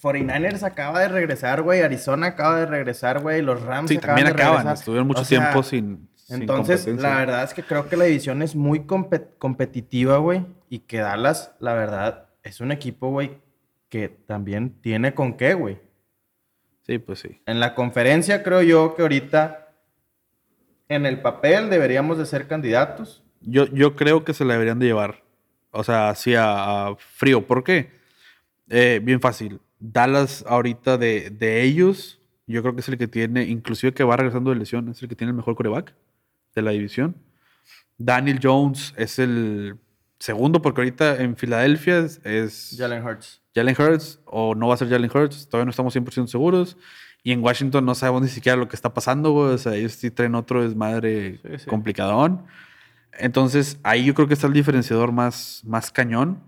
B: 49ers acaba de regresar, güey. Arizona acaba de regresar, güey. Los Rams
A: Sí,
B: acaban
A: también
B: de
A: acaban.
B: regresar.
A: Estuvieron mucho
B: O sea,
A: tiempo sin,
B: Entonces, la verdad es que creo que la división es muy compe- competitiva, güey. Y que Dallas, la verdad, es un equipo, güey, que también tiene con qué, güey.
A: Sí, pues sí.
B: En la conferencia creo yo que ahorita, en el papel, deberíamos de ser candidatos.
A: Yo, yo creo que se la deberían de llevar. O sea, así a, a frío. ¿Por qué? Eh, bien fácil. Dallas ahorita de, de ellos, yo creo que es el que tiene, inclusive que va regresando de lesión, es el que tiene el mejor coreback de la división. Daniel Jones es el segundo, porque ahorita en Filadelfia es, es
B: Jalen Hurts.
A: Jalen Hurts o no va a ser Jalen Hurts, todavía no estamos 100% seguros. Y en Washington no sabemos ni siquiera lo que está pasando, güey. O sea, ellos sí traen otro desmadre
B: Sí, sí.
A: complicadón. Entonces, ahí yo creo que está el diferenciador más, más cañón.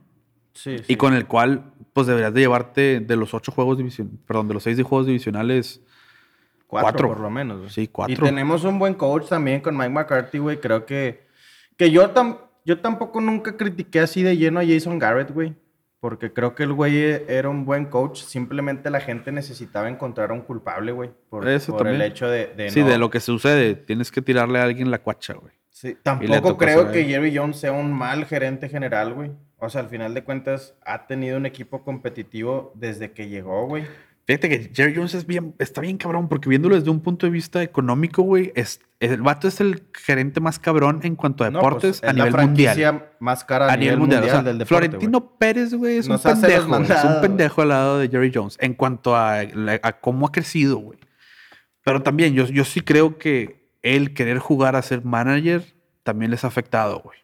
B: Sí,
A: Y con el cual, pues deberías de llevarte de los ocho juegos división, perdón, de los seis de juegos divisionales.
B: Cuatro,
A: Cuatro.
B: por lo menos.
A: Sí, cuatro.
B: Y tenemos un buen coach también con Mike McCarthy, güey. Creo que, que yo, tam- yo tampoco nunca critiqué así de lleno a Jason Garrett, güey. Porque creo que el güey era un buen coach. Simplemente la gente necesitaba encontrar a un culpable, güey. Por,
A: Eso
B: por el hecho de, de
A: sí,
B: no-
A: de lo que sucede. Tienes que tirarle a alguien la cuacha, güey.
B: Sí, Tampoco creo que. Jerry Jones sea un mal gerente general, güey. O sea, al final de cuentas, ha tenido un equipo competitivo desde que llegó, güey.
A: Fíjate que Jerry Jones es bien, está bien cabrón, porque viéndolo desde un punto de vista económico, güey, es, el vato es el gerente más cabrón en cuanto a
B: No,
A: deportes
B: pues,
A: a nivel mundial.
B: franquicia más cara
A: A nivel mundial. o sea,
B: del deporte,
A: Florentino. Pérez, güey, es
B: Nos
A: un pendejo. Es un pendejo al lado de Jerry Jones en cuanto a, a cómo ha crecido, güey. Pero también yo, yo sí creo que el querer jugar a ser manager también les ha afectado, güey.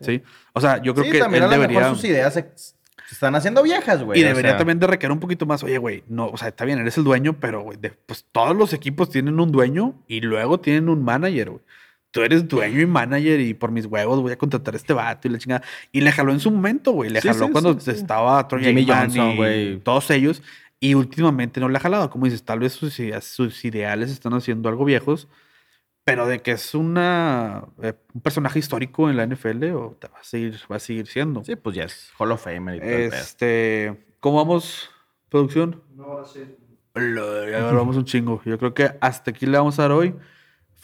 A: ¿Sí? O sea, yo creo
B: sí,
A: que
B: también
A: él
B: a lo
A: debería...
B: mejor sus ideas se, se están haciendo viejas, güey.
A: Y
B: o
A: debería
B: sea,
A: también de requerir un poquito más, oye, güey, no, o sea, está bien, eres el dueño, pero, güey, de- pues todos los equipos tienen un dueño y luego tienen un manager, güey. Tú eres dueño y manager y por mis huevos voy a contratar a este vato y la chingada. Y le jaló en su momento, güey. Le
B: Sí,
A: jaló
B: sí,
A: cuando
B: sí,
A: estaba Troy
B: Jimmy Johnson,
A: y
B: güey.
A: todos ellos. Y últimamente no le ha jalado. Como dices, tal vez sus ideas, sus ideales están haciendo algo viejos. Pero de que es una, eh, un personaje histórico en la NFL, o te va a seguir, va a seguir siendo.
B: Sí, pues ya es Hall of Famer y todo.
A: Este, ¿cómo vamos, producción? Lo- Ya hablamos un chingo. Yo creo que hasta aquí le vamos a dar hoy.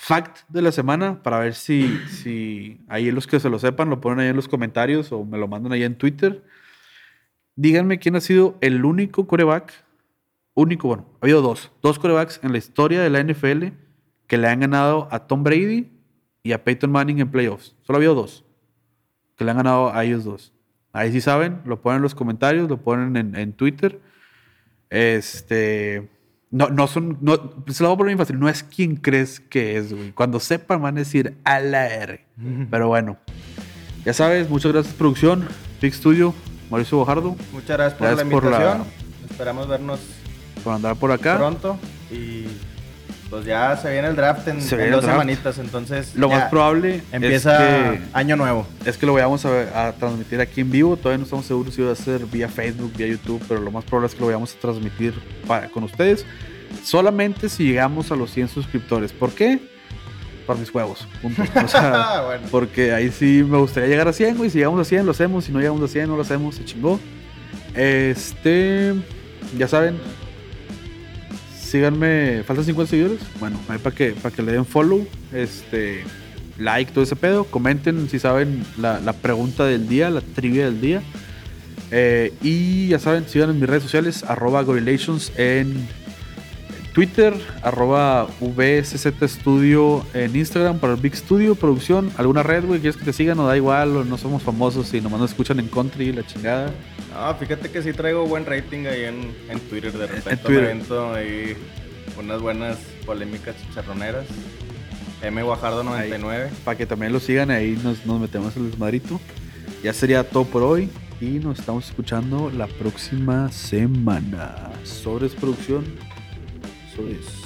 A: Fact de la semana para ver si, si ahí los que se lo sepan lo ponen ahí en los comentarios o me lo mandan ahí en Twitter. Díganme quién ha sido el único coreback, único, bueno, ha habido dos, dos corebacks en la historia de la NFL que le han ganado a Tom Brady y a Peyton Manning en playoffs. Solo ha habido dos que le han ganado a ellos dos. Ahí sí saben, lo ponen en los comentarios, lo ponen en, en Twitter. Este. No, no son. No, se lo voy a poner bien fácil. No es quien crees que es, güey. Cuando sepan, van a decir a la R. Pero bueno. Ya sabes, muchas gracias, producción. Big Studio, Mauricio Bojardo,
B: Muchas gracias por
A: Gracias
B: la
A: por la-
B: invitación. Esperamos vernos
A: por andar por acá.
B: pronto. Y pues ya se viene el draft en,
A: el
B: dos
A: draft.
B: semanitas. Entonces
A: Lo más probable
B: empieza
A: es que,
B: año nuevo.
A: es que lo vayamos a, a transmitir aquí en vivo. Todavía no estamos seguros si va a ser vía Facebook, vía YouTube, pero lo más probable es que lo vayamos a transmitir para, con ustedes. Solamente si llegamos a los 100 suscriptores. ¿Por qué? Por mis huevos. Punto. O sea,
B: Ah, bueno.
A: porque ahí sí me gustaría llegar a 100, güey. Si llegamos a 100, lo hacemos. Si no llegamos a 100, no lo hacemos. Se chingó. Este. Ya saben. Síganme. ¿Faltan 50 seguidores? Bueno, ahí para que, para que le den follow. Este. Like, todo ese pedo. Comenten si saben la, la pregunta del día, la trivia del día. Eh, y ya saben, sigan en mis redes sociales, arroba en Twitter, arroba VSZ Studio en Instagram para el Big Studio, producción, alguna red, güey, quieres que te sigan o da igual, no somos famosos y nomás nos escuchan en country, la chingada.
B: No, fíjate que sí traigo buen rating ahí en, en Twitter. De repente
A: Twitter.
B: me avento ahí unas buenas polémicas chicharroneras. M Guajardo 99.
A: Para que también lo sigan, ahí nos, nos metemos el desmadrito. Ya sería todo por hoy y nos estamos escuchando la próxima semana. Sobres producción. Sobres.